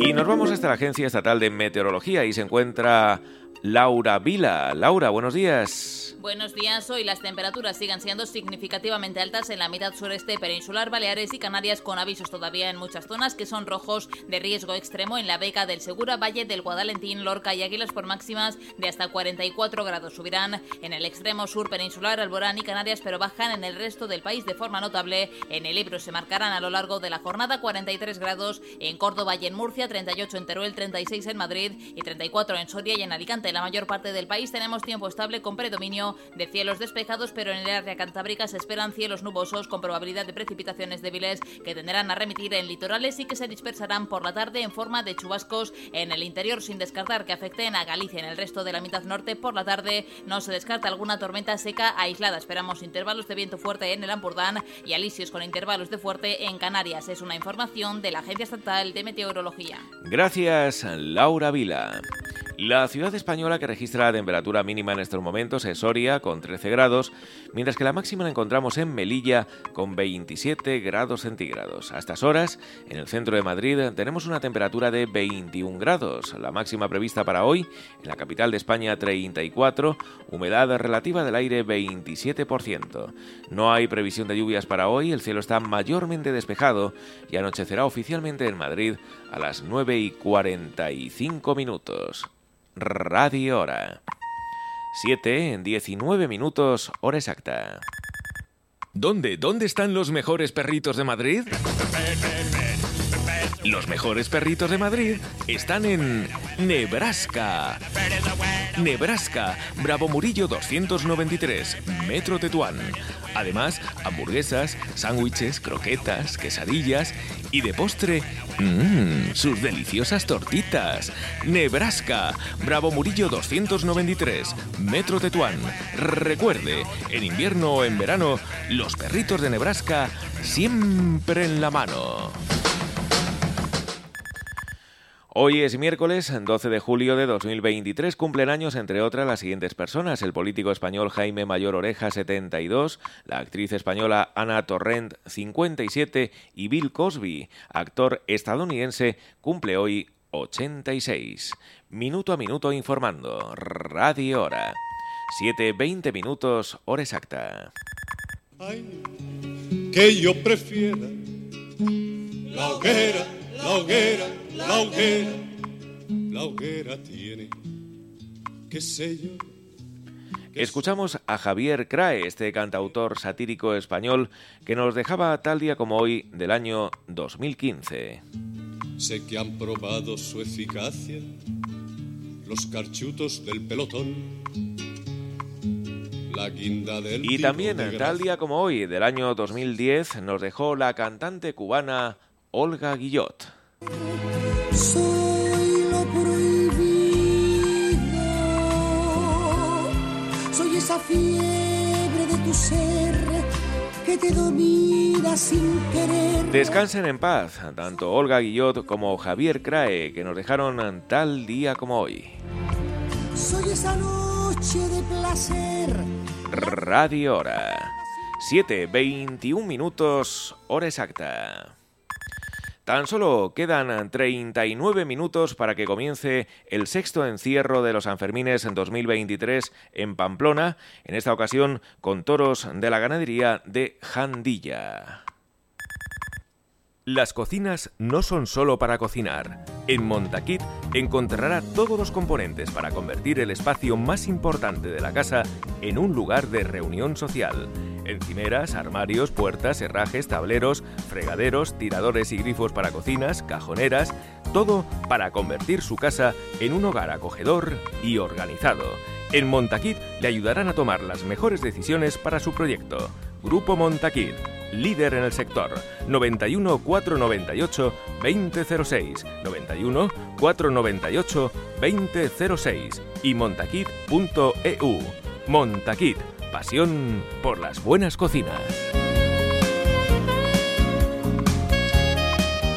Y nos vamos hasta la Agencia Estatal de Meteorología y se encuentra Laura Vila. Laura, buenos días. Buenos días. Hoy las temperaturas siguen siendo significativamente altas en la mitad sureste peninsular, Baleares y Canarias, con avisos todavía en muchas zonas que son rojos de riesgo extremo en la Beca del Segura, Valle del Guadalentín, Lorca y Águilas por máximas de hasta 44 grados. Subirán en el extremo sur peninsular, Alborán y Canarias, pero bajan en el resto del país de forma notable. En el Ebro se marcarán a lo largo de la jornada 43 grados en Córdoba y en Murcia, 38 en Teruel, 36 en Madrid y 34 en Soria y en Alicante. La mayor parte del país tenemos tiempo estable con predominio de cielos despejados, pero en el área cantábrica se esperan cielos nubosos con probabilidad de precipitaciones débiles que tenderán a remitir en litorales y que se dispersarán por la tarde en forma de chubascos en el interior, sin descartar que afecten a Galicia en el resto de la mitad norte. Por la tarde no se descarta alguna tormenta seca aislada. Esperamos intervalos de viento fuerte en el Ampurdán y alisios con intervalos de fuerte en Canarias. Es una información de la Agencia Estatal de Meteorología. Gracias, Laura Vila. La ciudad española que registra la temperatura mínima en estos momentos es Soria, con 13 grados, mientras que la máxima la encontramos en Melilla, con 27 grados centígrados. A estas horas, en el centro de Madrid, tenemos una temperatura de 21 grados, la máxima prevista para hoy, en la capital de España 34, humedad relativa del aire 27%. No hay previsión de lluvias para hoy, el cielo está mayormente despejado y anochecerá oficialmente en Madrid a las 9 y 45 minutos. Radio Hora. 7 en 19 minutos, hora exacta. ¿Dónde? ¿Dónde están los mejores perritos de Madrid? Los mejores perritos de Madrid están en Nebraska. Nebraska, Bravo Murillo 293, Metro Tetuán. Además, hamburguesas, sándwiches, croquetas, quesadillas y de postre, mmm, sus deliciosas tortitas. Nebraska, Bravo Murillo 293, Metro Tetuán. Recuerde, en invierno o en verano, los perritos de Nebraska siempre en la mano. Hoy es miércoles 12 de julio de 2023. Cumplen años, entre otras, las siguientes personas. El político español Jaime Mayor Oreja, 72. La actriz española Ana Torrent, 57. Y Bill Cosby, actor estadounidense, cumple hoy 86. Minuto a minuto informando. Radio Hora. 7.20 minutos, hora exacta. Que yo prefiera la hoguera, la hoguera, la hoguera. La hoguera tiene, qué sé yo. Escuchamos a Javier Crae, este cantautor satírico español que nos dejaba tal día como hoy del año 2015. Sé que han probado su eficacia los carchutos del pelotón. La guinda del Y también de tal día como hoy del año 2010 nos dejó la cantante cubana Olga Guillot. Soy lo prohibido. Soy esa fiebre de tu ser que te domina sin querer. Descansen en paz, tanto Olga Guillot como Javier Crae, que nos dejaron tal día como hoy. Soy esa noche de placer. Radio Hora. 7, 21 minutos, hora exacta. Tan solo quedan 39 minutos para que comience el sexto encierro de los Sanfermines en 2023 en Pamplona, en esta ocasión con toros de la ganadería de Jandilla. Las cocinas no son solo para cocinar. En Montaquit encontrará todos los componentes para convertir el espacio más importante de la casa en un lugar de reunión social. Encimeras, armarios, puertas, herrajes, tableros, fregaderos, tiradores y grifos para cocinas, cajoneras, todo para convertir su casa en un hogar acogedor y organizado. En Montaquit le ayudarán a tomar las mejores decisiones para su proyecto. Grupo Montaquit, líder en el sector. 91 498 2006, 91 498 2006 y montaquit.eu. Montaquit, pasión por las buenas cocinas.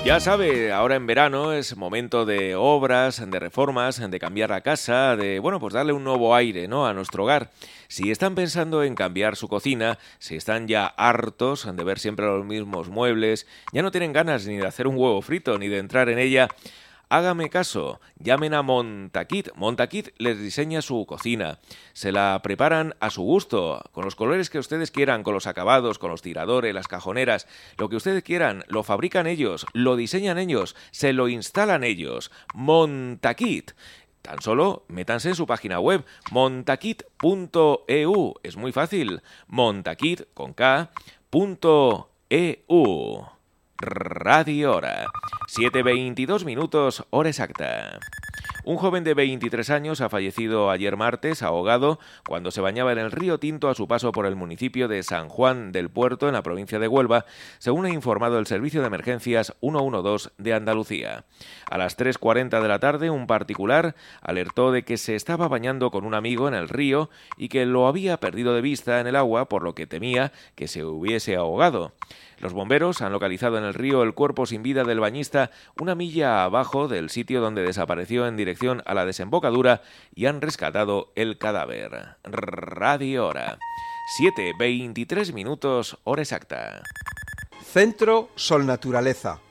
Ya sabe, ahora en verano es momento de obras, de reformas, de cambiar la casa, de, bueno, pues darle un nuevo aire, ¿no? a nuestro hogar. Si están pensando en cambiar su cocina, si están ya hartos de ver siempre los mismos muebles, ya no tienen ganas ni de hacer un huevo frito ni de entrar en ella, Hágame caso, llamen a Montaquit. Montaquit les diseña su cocina. Se la preparan a su gusto, con los colores que ustedes quieran, con los acabados, con los tiradores, las cajoneras, lo que ustedes quieran, lo fabrican ellos, lo diseñan ellos, se lo instalan ellos. Montaquit. Tan solo métanse en su página web montaquit.eu. Es muy fácil. Montaquit con K. punto EU. Radio Hora. 7.22 minutos, hora exacta. Un joven de 23 años ha fallecido ayer martes ahogado cuando se bañaba en el río Tinto a su paso por el municipio de San Juan del Puerto en la provincia de Huelva, según ha informado el Servicio de Emergencias 112 de Andalucía. A las 3.40 de la tarde, un particular alertó de que se estaba bañando con un amigo en el río y que lo había perdido de vista en el agua, por lo que temía que se hubiese ahogado. Los bomberos han localizado en el río el cuerpo sin vida del bañista una milla abajo del sitio donde desapareció en dirección a la desembocadura y han rescatado el cadáver. Radio Hora. 7, 23 minutos, hora exacta. Centro Sol Naturaleza.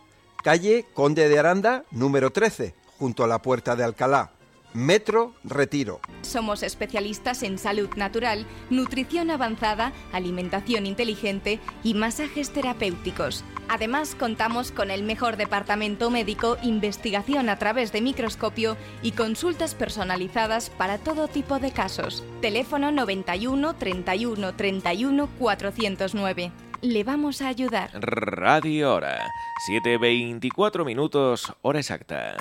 Calle Conde de Aranda, número 13, junto a la Puerta de Alcalá. Metro Retiro. Somos especialistas en salud natural, nutrición avanzada, alimentación inteligente y masajes terapéuticos. Además, contamos con el mejor departamento médico, investigación a través de microscopio y consultas personalizadas para todo tipo de casos. Teléfono 91 31 31 409. Le vamos a ayudar. Radio Hora. 7.24 minutos, hora exacta.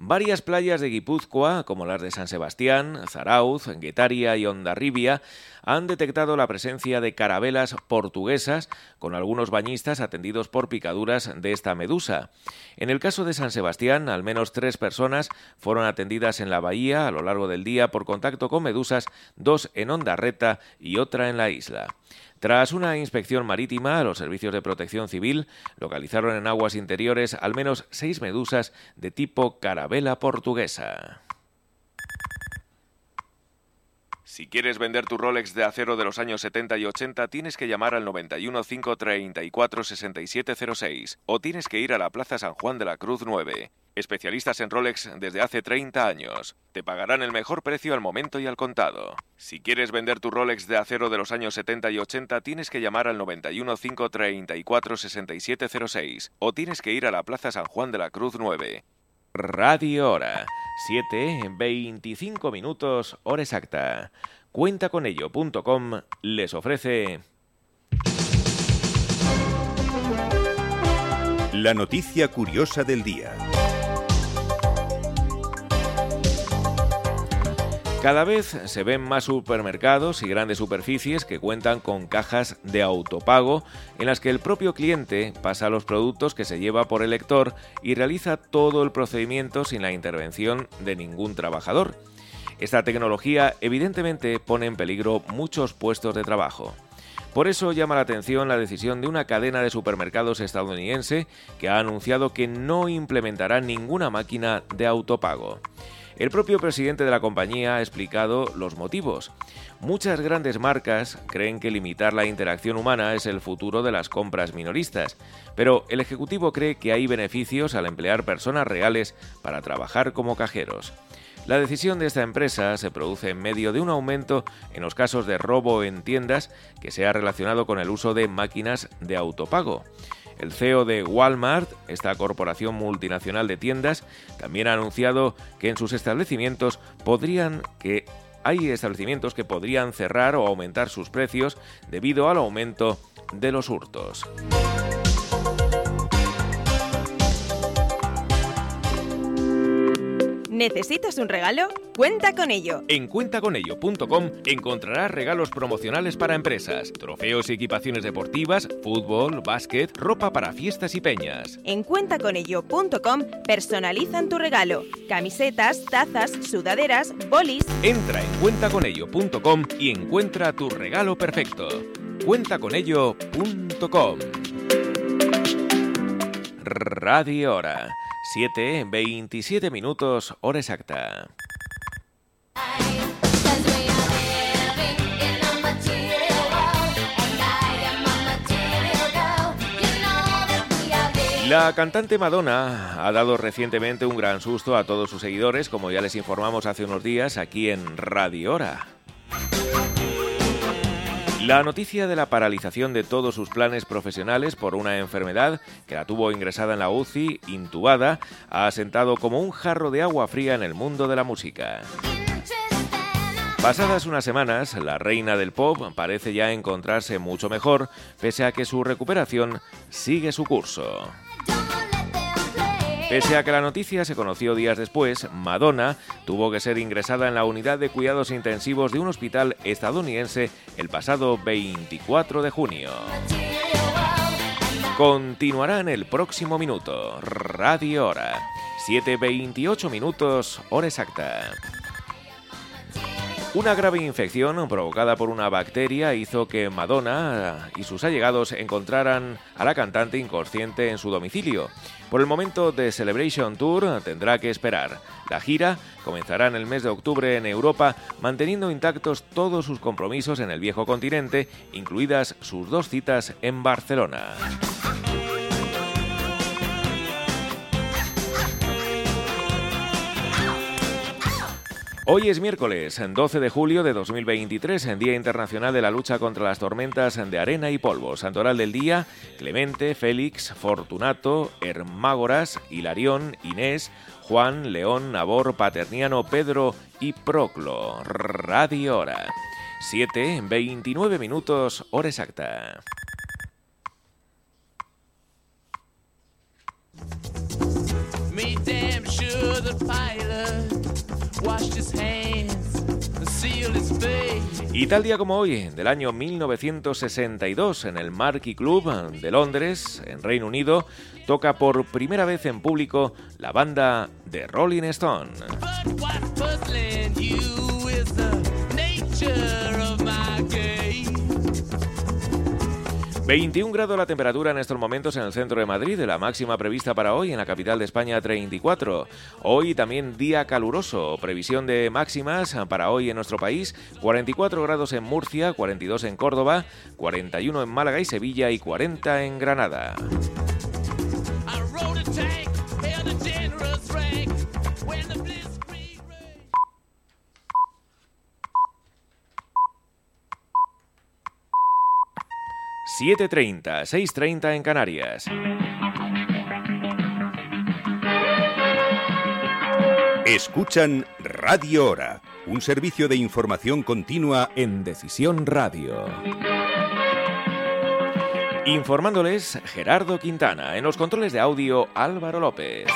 Varias playas de Guipúzcoa, como las de San Sebastián, Zarauz, Guetaria y Ondarribia, han detectado la presencia de carabelas portuguesas, con algunos bañistas atendidos por picaduras de esta medusa. En el caso de San Sebastián, al menos tres personas fueron atendidas en la bahía a lo largo del día por contacto con medusas, dos en Ondarreta y otra en la isla. Tras una inspección marítima, los servicios de protección civil localizaron en aguas interiores al menos seis medusas de tipo carabela portuguesa. Si quieres vender tu Rolex de acero de los años 70 y 80, tienes que llamar al 91 534 6706 o tienes que ir a la Plaza San Juan de la Cruz 9. Especialistas en Rolex desde hace 30 años. Te pagarán el mejor precio al momento y al contado. Si quieres vender tu Rolex de acero de los años 70 y 80, tienes que llamar al 91 534 6706 o tienes que ir a la Plaza San Juan de la Cruz 9. Radio Hora. 7, 25 minutos, hora exacta. Cuentaconello.com les ofrece... La noticia curiosa del día. Cada vez se ven más supermercados y grandes superficies que cuentan con cajas de autopago en las que el propio cliente pasa los productos que se lleva por el lector y realiza todo el procedimiento sin la intervención de ningún trabajador. Esta tecnología evidentemente pone en peligro muchos puestos de trabajo. Por eso llama la atención la decisión de una cadena de supermercados estadounidense que ha anunciado que no implementará ninguna máquina de autopago. El propio presidente de la compañía ha explicado los motivos. Muchas grandes marcas creen que limitar la interacción humana es el futuro de las compras minoristas, pero el Ejecutivo cree que hay beneficios al emplear personas reales para trabajar como cajeros. La decisión de esta empresa se produce en medio de un aumento en los casos de robo en tiendas que se ha relacionado con el uso de máquinas de autopago. El CEO de Walmart, esta corporación multinacional de tiendas, también ha anunciado que en sus establecimientos podrían que hay establecimientos que podrían cerrar o aumentar sus precios debido al aumento de los hurtos. ¿Necesitas un regalo? Cuenta con ello. En cuentaconello.com encontrarás regalos promocionales para empresas, trofeos y equipaciones deportivas, fútbol, básquet, ropa para fiestas y peñas. En cuentaconello.com personalizan tu regalo. Camisetas, tazas, sudaderas, bolis. Entra en cuentaconello.com y encuentra tu regalo perfecto. Cuentaconello.com Radio Hora 7, 27 minutos, hora exacta. La cantante Madonna ha dado recientemente un gran susto a todos sus seguidores, como ya les informamos hace unos días aquí en Radio Hora. La noticia de la paralización de todos sus planes profesionales por una enfermedad que la tuvo ingresada en la UCI, intubada, ha asentado como un jarro de agua fría en el mundo de la música. Pasadas unas semanas, la reina del pop parece ya encontrarse mucho mejor, pese a que su recuperación sigue su curso. Pese a que la noticia se conoció días después, Madonna tuvo que ser ingresada en la unidad de cuidados intensivos de un hospital estadounidense el pasado 24 de junio. Continuará en el próximo minuto. Radio Hora. 7.28 minutos, hora exacta. Una grave infección provocada por una bacteria hizo que Madonna y sus allegados encontraran a la cantante inconsciente en su domicilio. Por el momento de Celebration Tour tendrá que esperar. La gira comenzará en el mes de octubre en Europa, manteniendo intactos todos sus compromisos en el viejo continente, incluidas sus dos citas en Barcelona. Hoy es miércoles, 12 de julio de 2023, en Día Internacional de la Lucha contra las Tormentas de Arena y Polvo. Santoral del día, Clemente, Félix, Fortunato, Hermágoras, Hilarión, Inés, Juan, León, Nabor, Paterniano, Pedro y Proclo. Radio Hora. 7, 29 minutos, hora exacta. Y tal día como hoy, del año 1962, en el Marquee Club de Londres, en Reino Unido, toca por primera vez en público la banda de Rolling Stone. 21 grados la temperatura en estos momentos en el centro de Madrid, la máxima prevista para hoy en la capital de España 34. Hoy también día caluroso, previsión de máximas para hoy en nuestro país, 44 grados en Murcia, 42 en Córdoba, 41 en Málaga y Sevilla y 40 en Granada. 7.30, 6.30 en Canarias. Escuchan Radio Hora, un servicio de información continua en Decisión Radio. Informándoles Gerardo Quintana, en los controles de audio Álvaro López.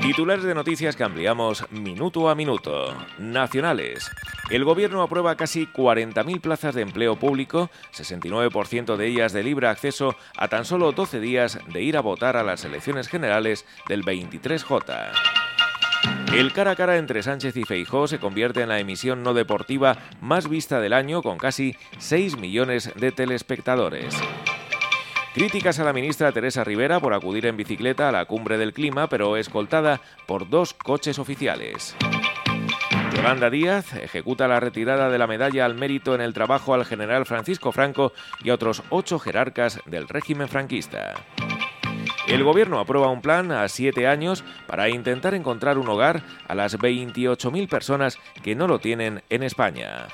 Titulares de noticias que ampliamos minuto a minuto. Nacionales. El Gobierno aprueba casi 40.000 plazas de empleo público, 69% de ellas de libre acceso a tan solo 12 días de ir a votar a las elecciones generales del 23J. El cara a cara entre Sánchez y Feijó se convierte en la emisión no deportiva más vista del año con casi 6 millones de telespectadores. Críticas a la ministra Teresa Rivera por acudir en bicicleta a la cumbre del clima, pero escoltada por dos coches oficiales. Yolanda Díaz ejecuta la retirada de la medalla al mérito en el trabajo al general Francisco Franco y a otros ocho jerarcas del régimen franquista. El gobierno aprueba un plan a siete años para intentar encontrar un hogar a las 28.000 personas que no lo tienen en España.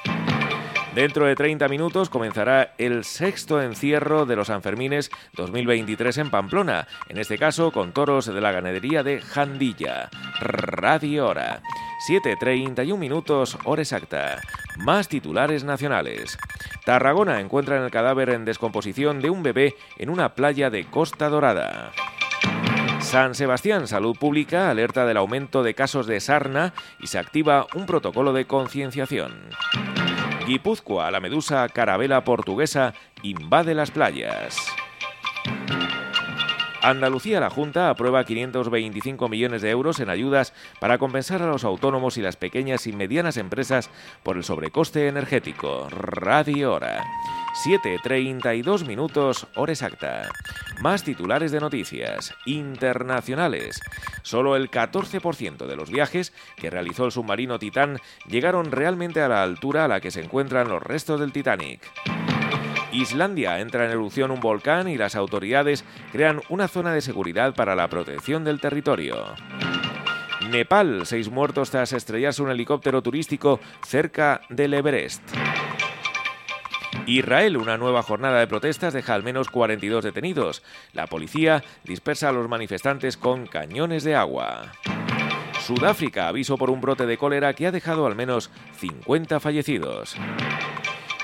Dentro de 30 minutos comenzará el sexto encierro de los Sanfermines 2023 en Pamplona, en este caso con toros de la ganadería de Jandilla. Radio Hora. 7.31 minutos, hora exacta. Más titulares nacionales. Tarragona encuentra en el cadáver en descomposición de un bebé en una playa de Costa Dorada. San Sebastián Salud Pública alerta del aumento de casos de sarna y se activa un protocolo de concienciación. Guipúzcoa, la medusa carabela portuguesa invade las playas. Andalucía, la Junta aprueba 525 millones de euros en ayudas para compensar a los autónomos y las pequeñas y medianas empresas por el sobrecoste energético. Radio Hora. 7.32 minutos, hora exacta. Más titulares de noticias internacionales. Solo el 14% de los viajes que realizó el submarino Titán llegaron realmente a la altura a la que se encuentran los restos del Titanic. Islandia entra en erupción un volcán y las autoridades crean una zona de seguridad para la protección del territorio. Nepal, seis muertos tras estrellarse un helicóptero turístico cerca del Everest. Israel, una nueva jornada de protestas deja al menos 42 detenidos. La policía dispersa a los manifestantes con cañones de agua. Sudáfrica, aviso por un brote de cólera que ha dejado al menos 50 fallecidos.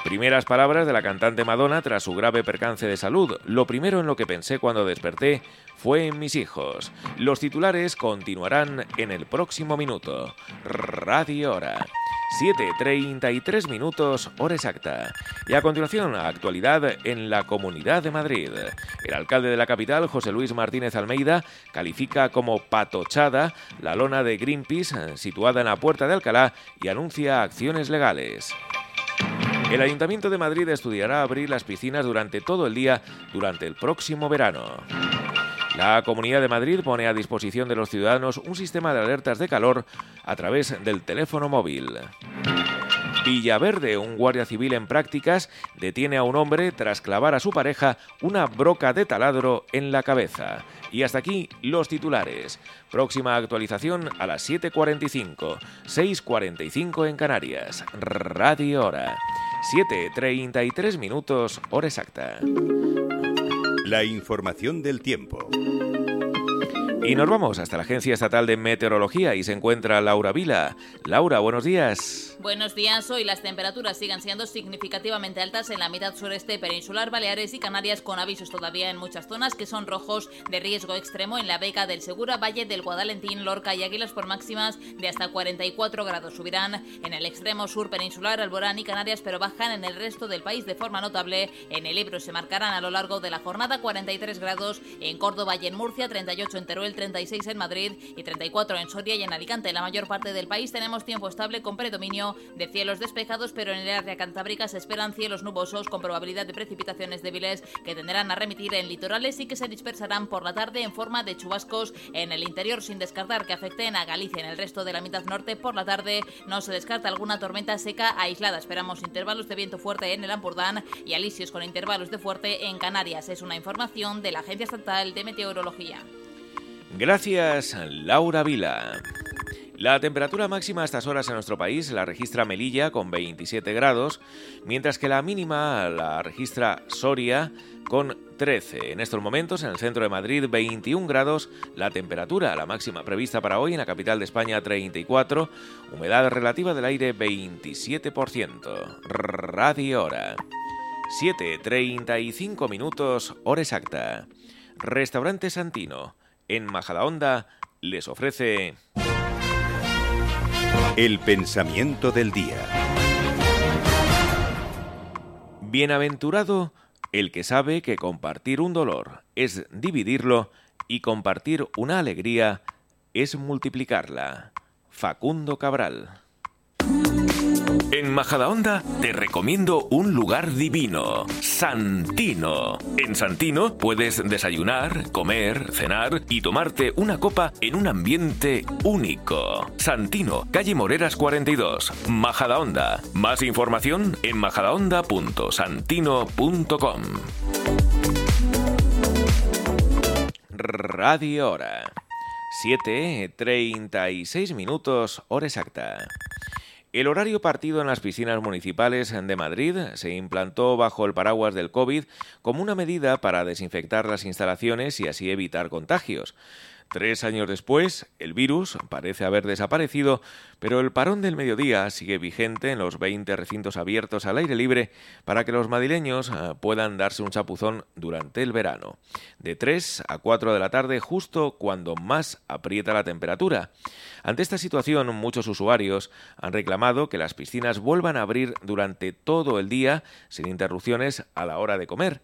Primeras palabras de la cantante Madonna tras su grave percance de salud. Lo primero en lo que pensé cuando desperté fue en mis hijos. Los titulares continuarán en el próximo minuto. Radio Hora. 7.33 minutos, hora exacta. Y a continuación, actualidad en la Comunidad de Madrid. El alcalde de la capital, José Luis Martínez Almeida, califica como patochada la lona de Greenpeace situada en la Puerta de Alcalá y anuncia acciones legales. El Ayuntamiento de Madrid estudiará abrir las piscinas durante todo el día durante el próximo verano. La Comunidad de Madrid pone a disposición de los ciudadanos un sistema de alertas de calor a través del teléfono móvil. Villaverde, un guardia civil en prácticas, detiene a un hombre tras clavar a su pareja una broca de taladro en la cabeza. Y hasta aquí los titulares. Próxima actualización a las 7.45, 6.45 en Canarias. Radio Hora. 7.33 minutos, hora exacta. La información del tiempo. Y nos vamos hasta la Agencia Estatal de Meteorología y se encuentra Laura Vila. Laura, buenos días. Buenos días. Hoy las temperaturas siguen siendo significativamente altas en la mitad sureste peninsular, Baleares y Canarias, con avisos todavía en muchas zonas que son rojos de riesgo extremo en la Beca del Segura, Valle del Guadalentín, Lorca y Águilas por máximas de hasta 44 grados. Subirán en el extremo sur peninsular, Alborán y Canarias, pero bajan en el resto del país de forma notable. En el Ebro se marcarán a lo largo de la jornada 43 grados en Córdoba y en Murcia, 38 en Teruel, 36 en Madrid y 34 en Soria y en Alicante. En la mayor parte del país tenemos tiempo estable con predominio de cielos despejados, pero en el área cantábrica se esperan cielos nubosos con probabilidad de precipitaciones débiles que tenderán a remitir en litorales y que se dispersarán por la tarde en forma de chubascos en el interior, sin descartar que afecten a Galicia. En el resto de la mitad norte, por la tarde, no se descarta alguna tormenta seca aislada. Esperamos intervalos de viento fuerte en el Ampurdán y alisios con intervalos de fuerte en Canarias. Es una información de la Agencia Estatal de Meteorología. Gracias, Laura Vila. La temperatura máxima a estas horas en nuestro país la registra Melilla con 27 grados, mientras que la mínima la registra Soria con 13. En estos momentos, en el centro de Madrid, 21 grados, la temperatura, la máxima prevista para hoy en la capital de España, 34, humedad relativa del aire, 27%. Radio Hora. 7.35 minutos, hora exacta. Restaurante Santino, en Majadahonda, les ofrece... El pensamiento del día. Bienaventurado el que sabe que compartir un dolor es dividirlo y compartir una alegría es multiplicarla. Facundo Cabral. En Majadahonda te recomiendo un lugar divino, Santino. En Santino puedes desayunar, comer, cenar y tomarte una copa en un ambiente único. Santino, calle Moreras 42, Majadahonda. Más información en majadahonda.santino.com. Radio Hora. 7.36 minutos, hora exacta. El horario partido en las piscinas municipales de Madrid se implantó bajo el paraguas del COVID como una medida para desinfectar las instalaciones y así evitar contagios. Tres años después, el virus parece haber desaparecido, pero el parón del mediodía sigue vigente en los 20 recintos abiertos al aire libre para que los madrileños eh, puedan darse un chapuzón durante el verano. De 3 a 4 de la tarde, justo cuando más aprieta la temperatura. Ante esta situación, muchos usuarios han reclamado que las piscinas vuelvan a abrir durante todo el día sin interrupciones a la hora de comer.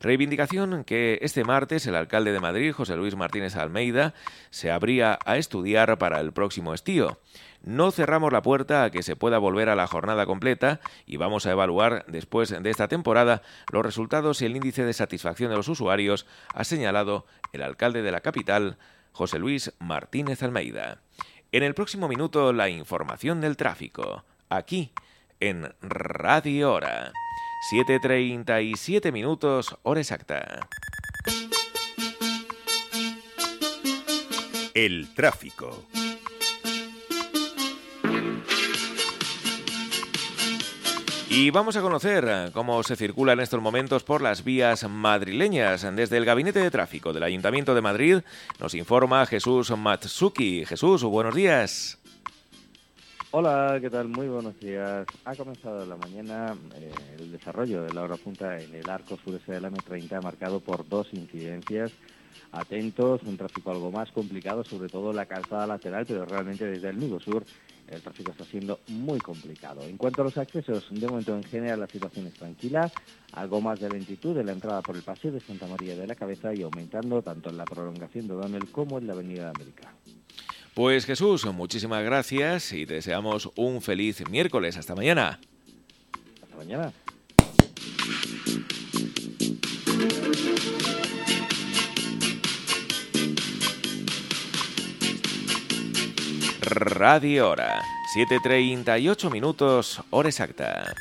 Reivindicación que este martes el alcalde de Madrid, José Luis Martínez Almeida, se abría a estudiar para el próximo estío. No cerramos la puerta a que se pueda volver a la jornada completa y vamos a evaluar después de esta temporada los resultados y el índice de satisfacción de los usuarios, ha señalado el alcalde de la capital, José Luis Martínez Almeida. En el próximo minuto, la información del tráfico, aquí en Radio Hora. 7.37 minutos, hora exacta. El tráfico. Y vamos a conocer cómo se circula en estos momentos por las vías madrileñas. Desde el Gabinete de Tráfico del Ayuntamiento de Madrid nos informa Jesús Matsuki. Jesús, buenos días. Hola, ¿qué tal? Muy buenos días. Ha comenzado la mañana eh, el desarrollo de la hora punta en el arco sureste de la M30 marcado por dos incidencias. Atentos, un tráfico algo más complicado, sobre todo la calzada lateral, pero realmente desde el nudo sur el tráfico está siendo muy complicado. En cuanto a los accesos, de momento en general la situación es tranquila, algo más de lentitud en la entrada por el paseo de Santa María de la Cabeza y aumentando tanto en la prolongación de Donel como en la Avenida de América. Pues Jesús, muchísimas gracias y deseamos un feliz miércoles. Hasta mañana. Hasta mañana. Radio Hora, 7.38 minutos, hora exacta.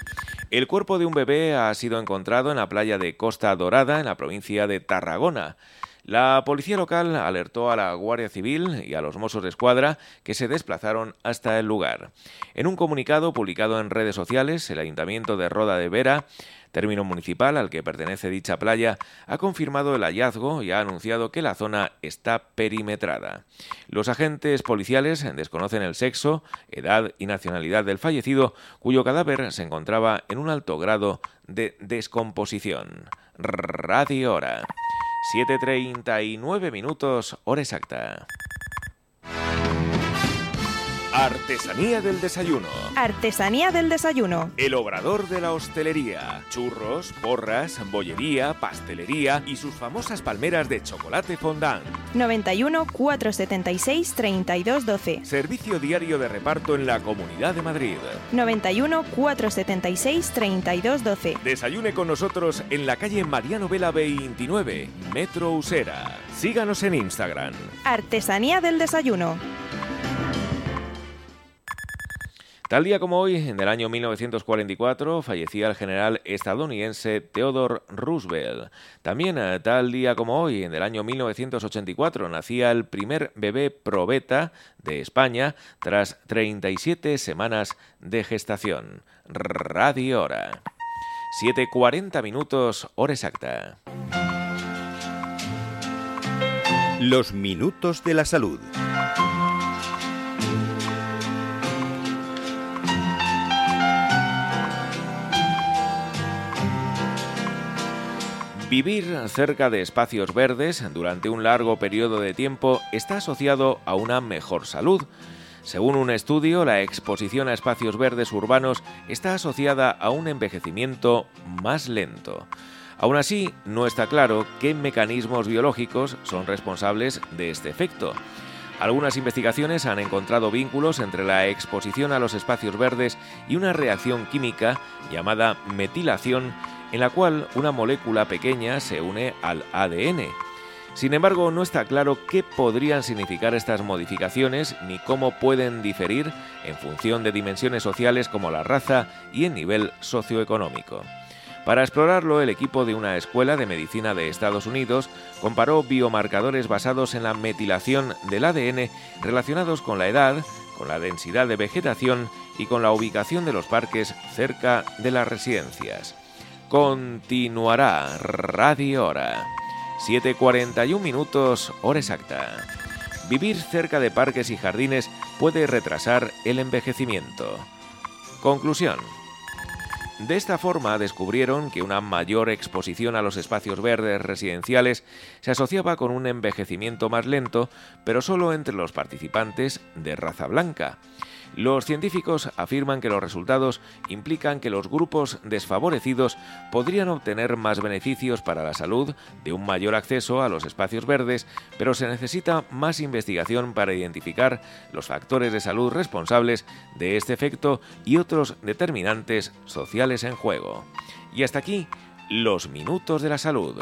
El cuerpo de un bebé ha sido encontrado en la playa de Costa Dorada, en la provincia de Tarragona. La policía local alertó a la Guardia Civil y a los Mossos de Escuadra que se desplazaron hasta el lugar. En un comunicado publicado en redes sociales, el Ayuntamiento de Roda de Vera término municipal al que pertenece dicha playa, ha confirmado el hallazgo y ha anunciado que la zona está perimetrada. Los agentes policiales desconocen el sexo, edad y nacionalidad del fallecido, cuyo cadáver se encontraba en un alto grado de descomposición. Radio Hora. 7.39 minutos, hora exacta. Artesanía del desayuno. Artesanía del desayuno. El obrador de la hostelería. Churros, porras, bollería, pastelería y sus famosas palmeras de chocolate fondant. 91 476 3212. Servicio diario de reparto en la Comunidad de Madrid. 91 476 3212. Desayune con nosotros en la calle Mariano Vela 29, Metro Usera. Síganos en Instagram. Artesanía del desayuno. Tal día como hoy, en el año 1944, fallecía el general estadounidense Theodore Roosevelt. También eh, tal día como hoy, en el año 1984, nacía el primer bebé probeta de España tras 37 semanas de gestación. Radio Hora. 7.40 minutos, hora exacta. Los minutos de la salud. Vivir cerca de espacios verdes durante un largo periodo de tiempo está asociado a una mejor salud. Según un estudio, la exposición a espacios verdes urbanos está asociada a un envejecimiento más lento. Aún así, no está claro qué mecanismos biológicos son responsables de este efecto. Algunas investigaciones han encontrado vínculos entre la exposición a los espacios verdes y una reacción química llamada metilación en la cual una molécula pequeña se une al ADN. Sin embargo, no está claro qué podrían significar estas modificaciones ni cómo pueden diferir en función de dimensiones sociales como la raza y el nivel socioeconómico. Para explorarlo, el equipo de una escuela de medicina de Estados Unidos comparó biomarcadores basados en la metilación del ADN relacionados con la edad, con la densidad de vegetación y con la ubicación de los parques cerca de las residencias. Continuará Radio Hora. 7.41 minutos, hora exacta. Vivir cerca de parques y jardines puede retrasar el envejecimiento. Conclusión. De esta forma descubrieron que una mayor exposición a los espacios verdes residenciales se asociaba con un envejecimiento más lento, pero solo entre los participantes de raza blanca. Los científicos afirman que los resultados implican que los grupos desfavorecidos podrían obtener más beneficios para la salud de un mayor acceso a los espacios verdes, pero se necesita más investigación para identificar los factores de salud responsables de este efecto y otros determinantes sociales en juego. Y hasta aquí, los minutos de la salud.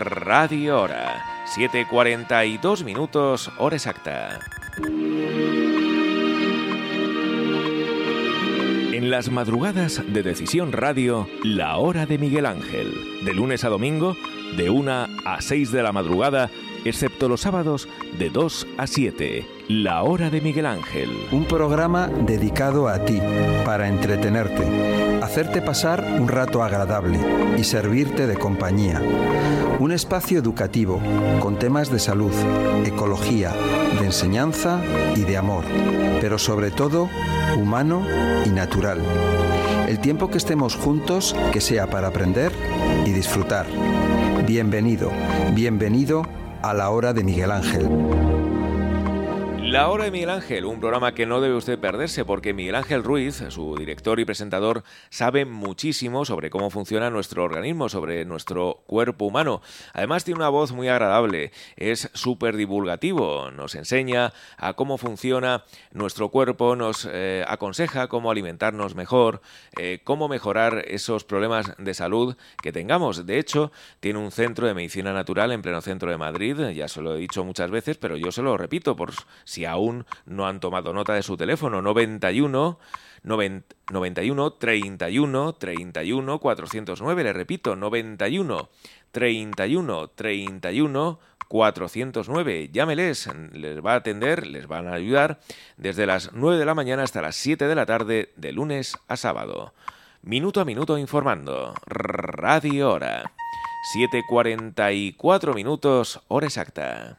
Radio Hora. 7.42 minutos, hora exacta. En las madrugadas de Decisión Radio, la hora de Miguel Ángel. De lunes a domingo, de 1 a 6 de la madrugada, excepto los sábados, de 2 a 7. La hora de Miguel Ángel. Un programa dedicado a ti, para entretenerte, hacerte pasar un rato agradable y servirte de compañía. Un espacio educativo con temas de salud, ecología, de enseñanza y de amor, pero sobre todo humano y natural. El tiempo que estemos juntos, que sea para aprender y disfrutar. Bienvenido, bienvenido a la hora de Miguel Ángel. La Hora de Miguel Ángel, un programa que no debe usted perderse porque Miguel Ángel Ruiz, su director y presentador, sabe muchísimo sobre cómo funciona nuestro organismo, sobre nuestro cuerpo humano. Además tiene una voz muy agradable, es súper divulgativo, nos enseña a cómo funciona nuestro cuerpo, nos eh, aconseja cómo alimentarnos mejor, eh, cómo mejorar esos problemas de salud que tengamos. De hecho, tiene un centro de medicina natural en pleno centro de Madrid, ya se lo he dicho muchas veces, pero yo se lo repito por si si aún no han tomado nota de su teléfono, 91 91 31 31 409, le repito, 91 31 31 409. Llámeles, les va a atender, les van a ayudar desde las 9 de la mañana hasta las 7 de la tarde de lunes a sábado. Minuto a minuto informando. Radio Hora. 7.44 minutos, hora exacta.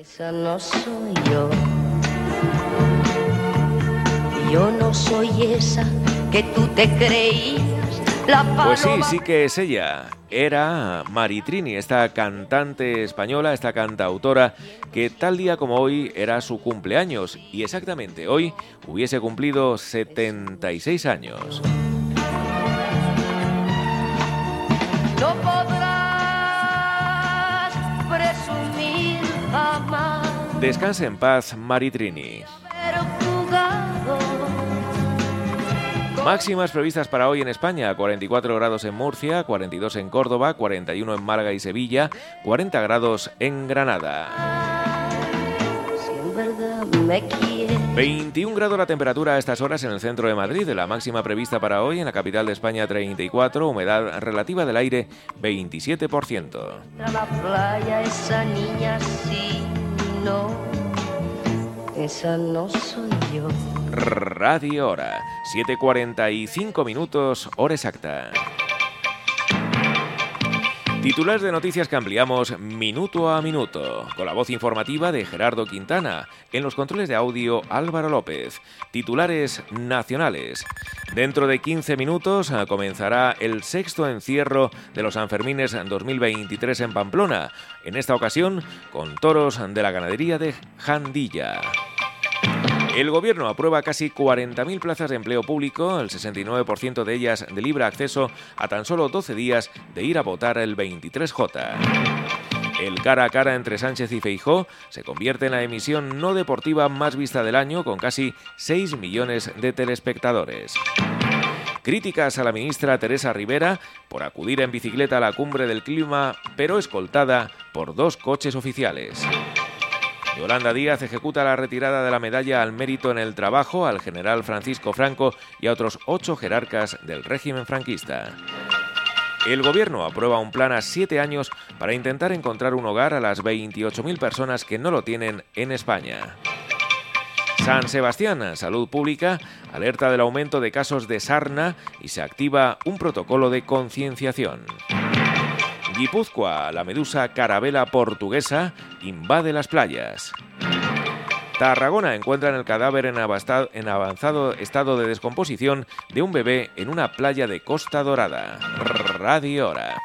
Esa no soy yo. Yo no soy esa que tú te creías. La pues sí, sí que es ella. Era Maritrini, esta cantante española, esta cantautora, que tal día como hoy era su cumpleaños y exactamente hoy hubiese cumplido 76 años. Descanse en paz, Maritrini. Máximas previstas para hoy en España, 44 grados en Murcia, 42 en Córdoba, 41 en Málaga y Sevilla, 40 grados en Granada. 21 grados la temperatura a estas horas en el centro de Madrid, la máxima prevista para hoy en la capital de España 34, humedad relativa del aire 27%. la playa esa niña sí, no, esa no soy yo. Radio Hora, 7.45 minutos, hora exacta. Titulares de noticias que ampliamos minuto a minuto, con la voz informativa de Gerardo Quintana, en los controles de audio Álvaro López. Titulares nacionales. Dentro de 15 minutos ah, comenzará el sexto encierro de los Sanfermines 2023 en Pamplona, en esta ocasión con toros de la ganadería de Jandilla. El gobierno aprueba casi 40.000 plazas de empleo público, el 69% de ellas de libre acceso a tan solo 12 días de ir a votar el 23J. El cara a cara entre Sánchez y Feijó se convierte en la emisión no deportiva más vista del año con casi 6 millones de telespectadores. Críticas a la ministra Teresa Rivera por acudir en bicicleta a la cumbre del clima, pero escoltada por dos coches oficiales. Yolanda Díaz ejecuta la retirada de la medalla al mérito en el trabajo al general Francisco Franco y a otros ocho jerarcas del régimen franquista. El gobierno aprueba un plan a siete años para intentar encontrar un hogar a las 28.000 personas que no lo tienen en España. San Sebastián, Salud Pública, alerta del aumento de casos de sarna y se activa un protocolo de concienciación. Guipúzcoa, la medusa carabela portuguesa invade las playas. Tarragona encuentran el cadáver en, avanzado estado de descomposición de un bebé en una playa de Costa Dorada. Radio Hora.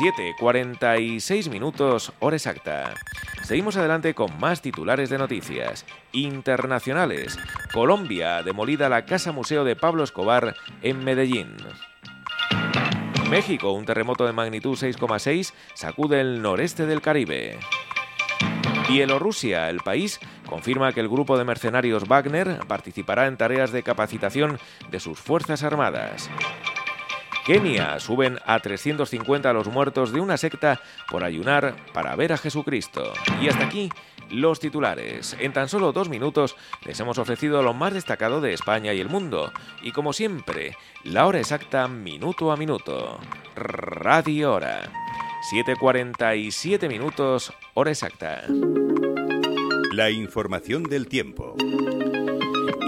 7.46 minutos, hora exacta. Seguimos adelante con más titulares de noticias. Internacionales. Colombia, demolida la Casa Museo de Pablo Escobar en Medellín. México, un terremoto de magnitud 6,6 sacude el noreste del Caribe. Bielorrusia, el país, confirma que el grupo de mercenarios Wagner participará en tareas de capacitación de sus fuerzas armadas. Kenia suben a 350 los muertos de una secta por ayunar para ver a Jesucristo. Y hasta aquí los titulares. En tan solo dos minutos les hemos ofrecido lo más destacado de España y el mundo. Y como siempre, la hora exacta minuto a minuto. Radio Hora. 7.47 minutos, hora exacta. La información del tiempo.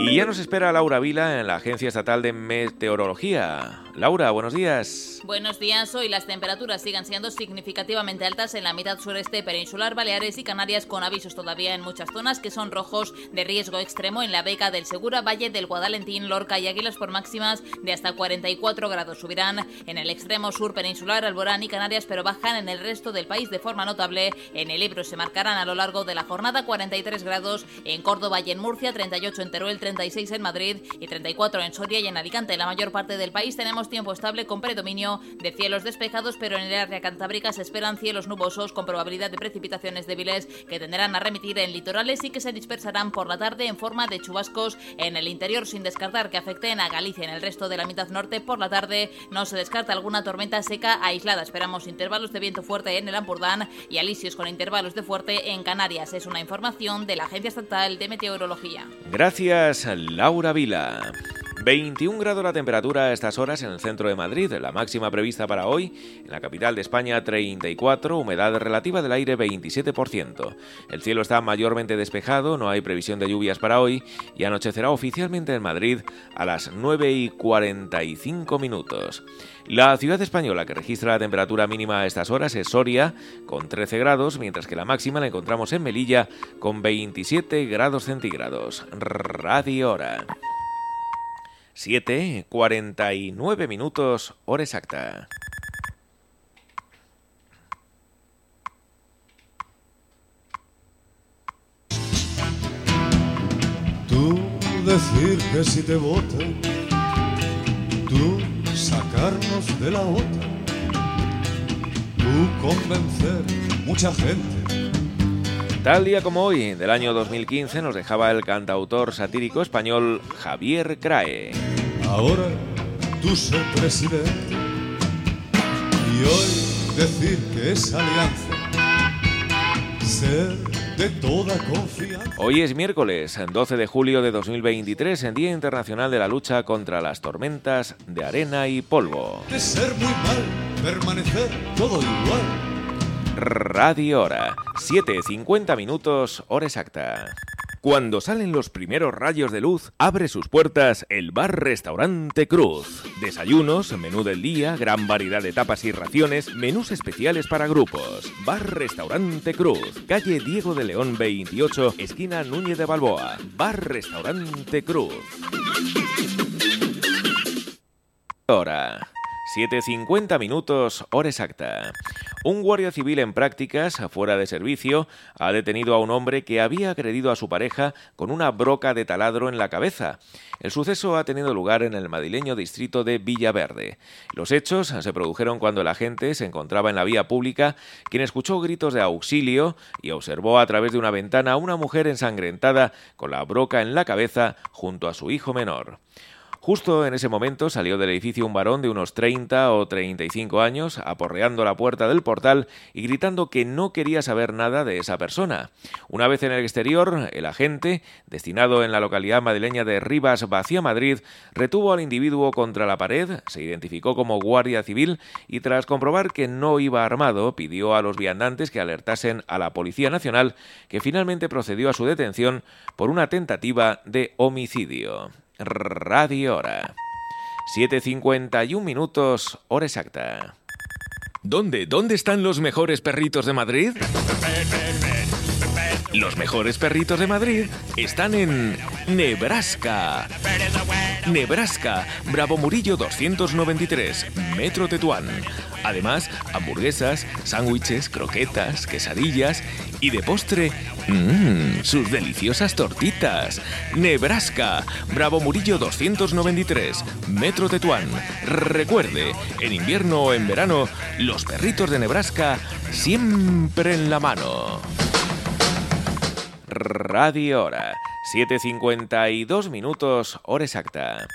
Y ya nos espera Laura Vila en la Agencia Estatal de Meteorología. Laura, buenos días. Buenos días. Hoy las temperaturas siguen siendo significativamente altas en la mitad sureste peninsular, Baleares y Canarias, con avisos todavía en muchas zonas que son rojos de riesgo extremo en la beca del Segura, Valle del Guadalentín, Lorca y Águilas por máximas de hasta 44 grados. Subirán en el extremo sur peninsular, Alborán y Canarias, pero bajan en el resto del país de forma notable. En el Ebro se marcarán a lo largo de la jornada 43 grados en Córdoba y en Murcia, 38 en Teruel, 36 en Madrid y 34 en Soria y en Alicante. En la mayor parte del país tenemos tiempo estable con predominio de cielos despejados, pero en el área cantábrica se esperan cielos nubosos con probabilidad de precipitaciones débiles que tenderán a remitir en litorales y que se dispersarán por la tarde en forma de chubascos en el interior, sin descartar que afecten a Galicia en el resto de la mitad norte. Por la tarde no se descarta alguna tormenta seca aislada. Esperamos intervalos de viento fuerte en el Ampurdán y alisios con intervalos de fuerte en Canarias. Es una información de la Agencia Estatal de Meteorología. Gracias, Laura Vila. 21 grados la temperatura a estas horas en el centro de Madrid, la máxima prevista para hoy, en la capital de España 34, humedad relativa del aire 27%. El cielo está mayormente despejado, no hay previsión de lluvias para hoy y anochecerá oficialmente en Madrid a las 9 y 45 minutos. La ciudad española que registra la temperatura mínima a estas horas es Soria, con 13 grados, mientras que la máxima la encontramos en Melilla, con 27 grados centígrados. Radio Hora. 7, 49 minutos, hora exacta. Tú decir que si te votan, tú sacarnos de la OTAN, tú convencer mucha gente Tal día como hoy, del año 2015, nos dejaba el cantautor satírico español Javier Crae. ahora tú ser presidente y hoy decir que es alianza, ser de toda confianza. Hoy es miércoles, 12 de julio de 2023, en Día Internacional de la Lucha contra las Tormentas de Arena y Polvo. De ser muy mal, permanecer todo igual. Radio Hora, 7.50 minutos, hora exacta. Cuando salen los primeros rayos de luz, abre sus puertas el bar-restaurante Cruz. Desayunos, menú del día, gran variedad de tapas y raciones, menús especiales para grupos. Bar-restaurante Cruz, calle Diego de León 28, esquina Núñez de Balboa. Bar-restaurante Cruz. Hora. 7.50 minutos, hora exacta. Un guardia civil en prácticas, fuera de servicio, ha detenido a un hombre que había agredido a su pareja con una broca de taladro en la cabeza. El suceso ha tenido lugar en el madrileño distrito de Villaverde. Los hechos se produjeron cuando el agente se encontraba en la vía pública, quien escuchó gritos de auxilio y observó a través de una ventana a una mujer ensangrentada con la broca en la cabeza junto a su hijo menor. Justo en ese momento salió del edificio un varón de unos 30 o 35 años, aporreando la puerta del portal y gritando que no quería saber nada de esa persona. Una vez en el exterior, el agente, destinado en la localidad madrileña de Rivas Vacía Madrid, retuvo al individuo contra la pared, se identificó como guardia civil y tras comprobar que no iba armado, pidió a los viandantes que alertasen a la Policía Nacional, que finalmente procedió a su detención por una tentativa de homicidio. Radio Hora. 7.51 minutos, hora exacta. ¿Dónde? ¿Dónde están los mejores perritos de Madrid? Los mejores perritos de Madrid están en Nebraska. Nebraska, Bravo Murillo 293, Metro Tetuán. Además, hamburguesas, sándwiches, croquetas, quesadillas y de postre, mmm, sus deliciosas tortitas. Nebraska, Bravo Murillo 293, Metro Tetuán. Recuerde, en invierno o en verano, los perritos de Nebraska siempre en la mano. Radio Hora. 7.52 minutos, hora exacta.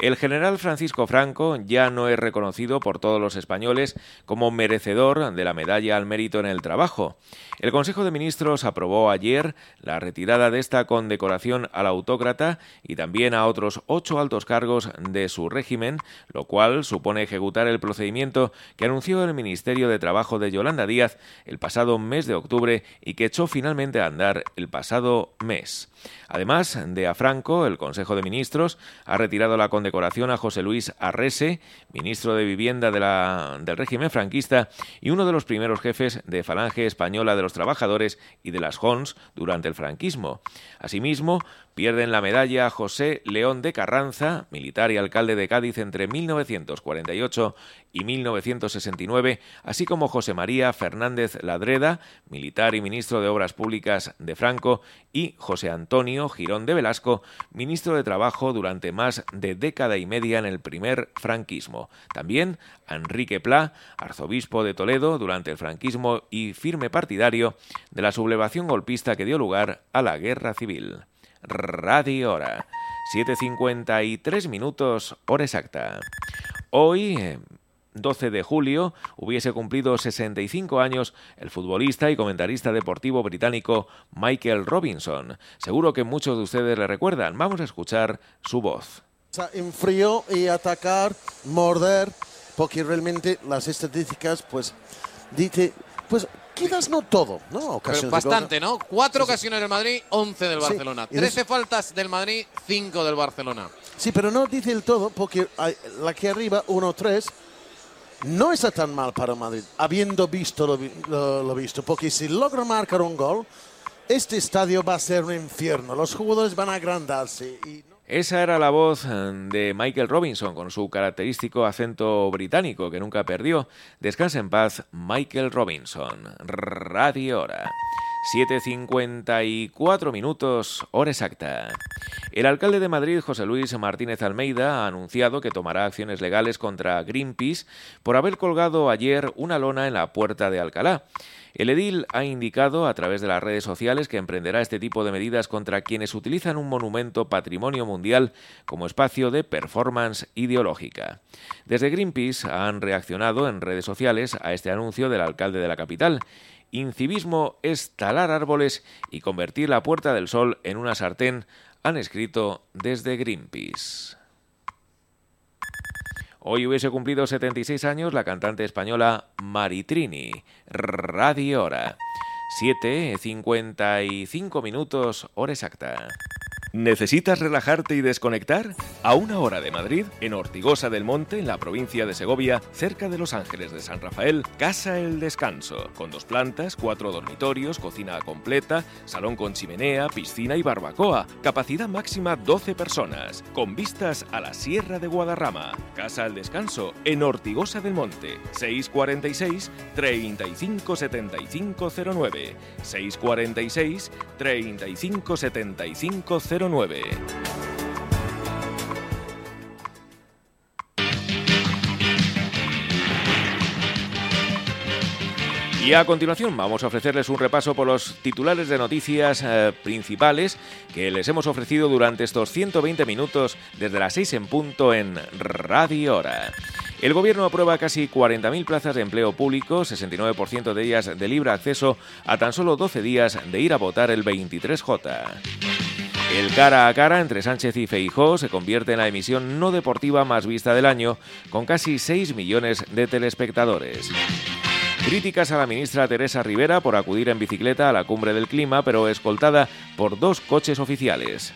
El general Francisco Franco ya no es reconocido por todos los españoles como merecedor de la medalla al mérito en el trabajo. El Consejo de Ministros aprobó ayer la retirada de esta condecoración al autócrata y también a otros ocho altos cargos de su régimen, lo cual supone ejecutar el procedimiento que anunció el Ministerio de Trabajo de Yolanda Díaz el pasado mes de octubre y que echó finalmente a andar el pasado mes. Además de a Franco, el Consejo de Ministros ha retirado la condecoración a José Luis Arrese, ministro de Vivienda del régimen franquista y uno de los primeros jefes de Falange Española de los Trabajadores y de las JONS durante el franquismo. Asimismo, pierden la medalla José León de Carranza, militar y alcalde de Cádiz entre 1948 y 1969, así como José María Fernández Ladreda, militar y ministro de Obras Públicas de Franco, y José Antonio Girón de Velasco, ministro de Trabajo durante más de década y media en el primer franquismo. También Enrique Pla, arzobispo de Toledo durante el franquismo y firme partidario de la sublevación golpista que dio lugar a la Guerra Civil. Radio Hora. 7.53 minutos, hora exacta. Hoy, 12 de julio, hubiese cumplido 65 años el futbolista y comentarista deportivo británico Michael Robinson. Seguro que muchos de ustedes le recuerdan. Vamos a escuchar su voz. En frío y atacar, morder, porque realmente las estadísticas, pues, dice, pues quizás no todo, ¿no? Pero bastante, ¿no? Cuatro ocasiones del Madrid, once del Barcelona. Trece faltas del Madrid, cinco del Barcelona. Sí, pero no dice el todo porque la que arriba, 1-3, no está tan mal para Madrid, habiendo visto lo, lo, lo, visto. Porque si logra marcar un gol, este estadio va a ser un infierno. Los jugadores van a agrandarse. Y esa era la voz de Michael Robinson con su característico acento británico que nunca perdió. Descansa en paz, Michael Robinson. Radio Hora. 7.54 minutos, hora exacta. El alcalde de Madrid, José Luis Martínez Almeida, ha anunciado que tomará acciones legales contra Greenpeace por haber colgado ayer una lona en la puerta de Alcalá. El edil ha indicado a través de las redes sociales que emprenderá este tipo de medidas contra quienes utilizan un monumento patrimonio mundial como espacio de performance ideológica. Desde Greenpeace han reaccionado en redes sociales a este anuncio del alcalde de la capital. Incivismo es talar árboles y convertir la Puerta del Sol en una sartén, han escrito desde Greenpeace. Hoy hubiese cumplido 76 años la cantante española Maritrini. Radio Hora. 7.55 minutos, hora exacta. ¿Necesitas relajarte y desconectar? A una hora de Madrid, en Ortigosa del Monte, en la provincia de Segovia, cerca de Los Ángeles de San Rafael, Casa El Descanso, con dos plantas, cuatro dormitorios, cocina completa, salón con chimenea, piscina y barbacoa. Capacidad máxima 12 personas, con vistas a la Sierra de Guadarrama. Casa El Descanso, en Ortigosa del Monte, 646 357509 646 357509 y a continuación vamos a ofrecerles un repaso por los titulares de noticias eh, principales que les hemos ofrecido durante estos 120 minutos desde las 6 en punto en Radio Hora. El Gobierno aprueba casi 40.000 plazas de empleo público, 69% de ellas de libre acceso, a tan solo 12 días de ir a votar el 23J. El cara a cara entre Sánchez y Feijó se convierte en la emisión no deportiva más vista del año, con casi 6 millones de telespectadores. Críticas a la ministra Teresa Rivera por acudir en bicicleta a la cumbre del clima, pero escoltada por dos coches oficiales.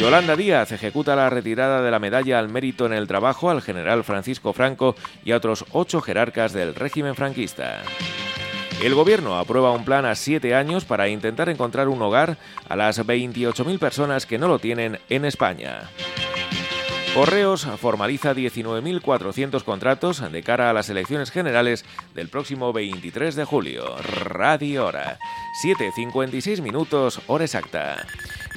Yolanda Díaz ejecuta la retirada de la medalla al mérito en el trabajo al general Francisco Franco y a otros ocho jerarcas del régimen franquista. El gobierno aprueba un plan a siete años para intentar encontrar un hogar a las 28.000 personas que no lo tienen en España. Correos formaliza 19.400 contratos de cara a las elecciones generales del próximo 23 de julio. Radio Hora. 7.56 minutos, hora exacta.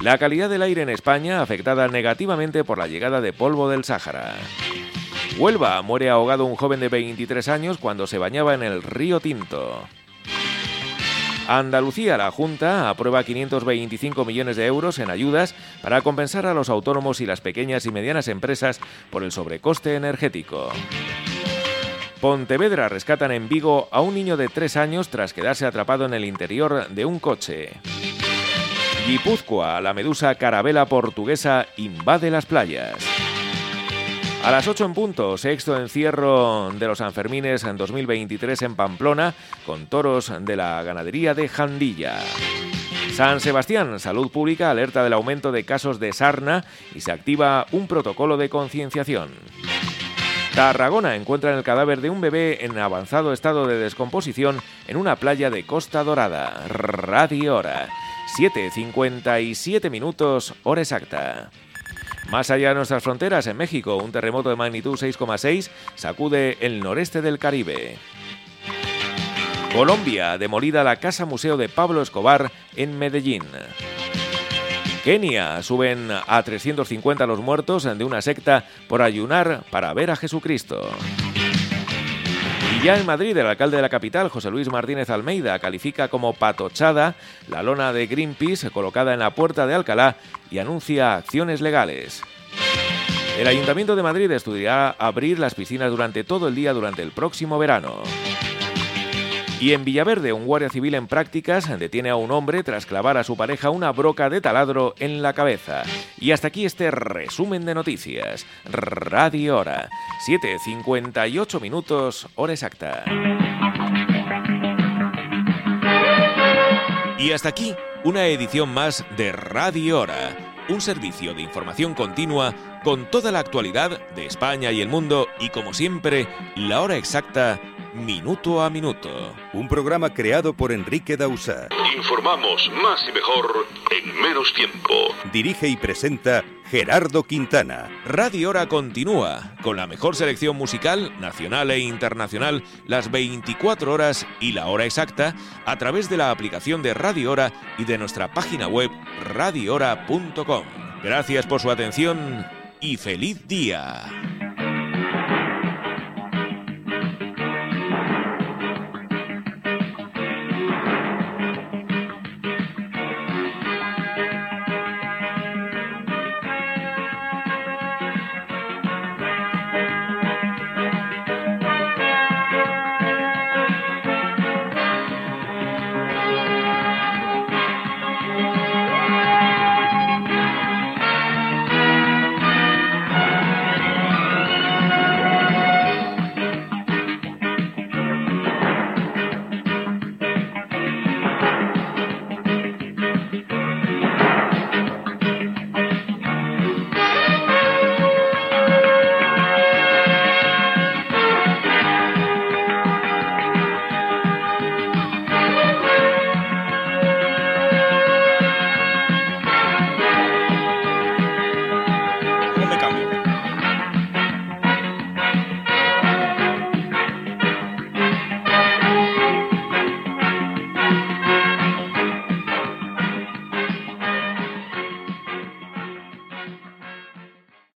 La calidad del aire en España afectada negativamente por la llegada de polvo del Sáhara. Huelva muere ahogado un joven de 23 años cuando se bañaba en el río Tinto. Andalucía, la Junta aprueba 525 millones de euros en ayudas para compensar a los autónomos y las pequeñas y medianas empresas por el sobrecoste energético. Pontevedra rescatan en Vigo a un niño de tres años tras quedarse atrapado en el interior de un coche. Guipúzcoa, la medusa carabela portuguesa invade las playas. A las 8 en punto, sexto encierro de los Sanfermines en 2023 en Pamplona, con toros de la ganadería de Jandilla. San Sebastián, Salud Pública alerta del aumento de casos de sarna y se activa un protocolo de concienciación. Tarragona encuentra el cadáver de un bebé en avanzado estado de descomposición en una playa de Costa Dorada. Radio Hora. 7.57 minutos, hora exacta. Más allá de nuestras fronteras, en México, un terremoto de magnitud 6,6 sacude el noreste del Caribe. Colombia, demolida la Casa Museo de Pablo Escobar en Medellín. Kenia, suben a 350 los muertos de una secta por ayunar para ver a Jesucristo. Y ya en Madrid, el alcalde de la capital, José Luis Martínez Almeida, califica como patochada la lona de Greenpeace colocada en la puerta de Alcalá y anuncia acciones legales. El Ayuntamiento de Madrid estudiará abrir las piscinas durante todo el día durante el próximo verano. Y en Villaverde, un guardia civil en prácticas detiene a un hombre tras clavar a su pareja una broca de taladro en la cabeza. Y hasta aquí este resumen de noticias. Radio Hora. 7.58 minutos, hora exacta. Y hasta aquí, una edición más de Radio Hora. Un servicio de información continua con toda la actualidad de España y el mundo y como siempre, la hora exacta Minuto a Minuto. Un programa creado por Enrique Dausa. Informamos más y mejor en menos tiempo. Dirige y presenta Gerardo Quintana. Radio Hora continúa con la mejor selección musical nacional e internacional las 24 horas y la hora exacta a través de la aplicación de Radio Hora y de nuestra página web radiohora.com. Gracias por su atención y feliz día.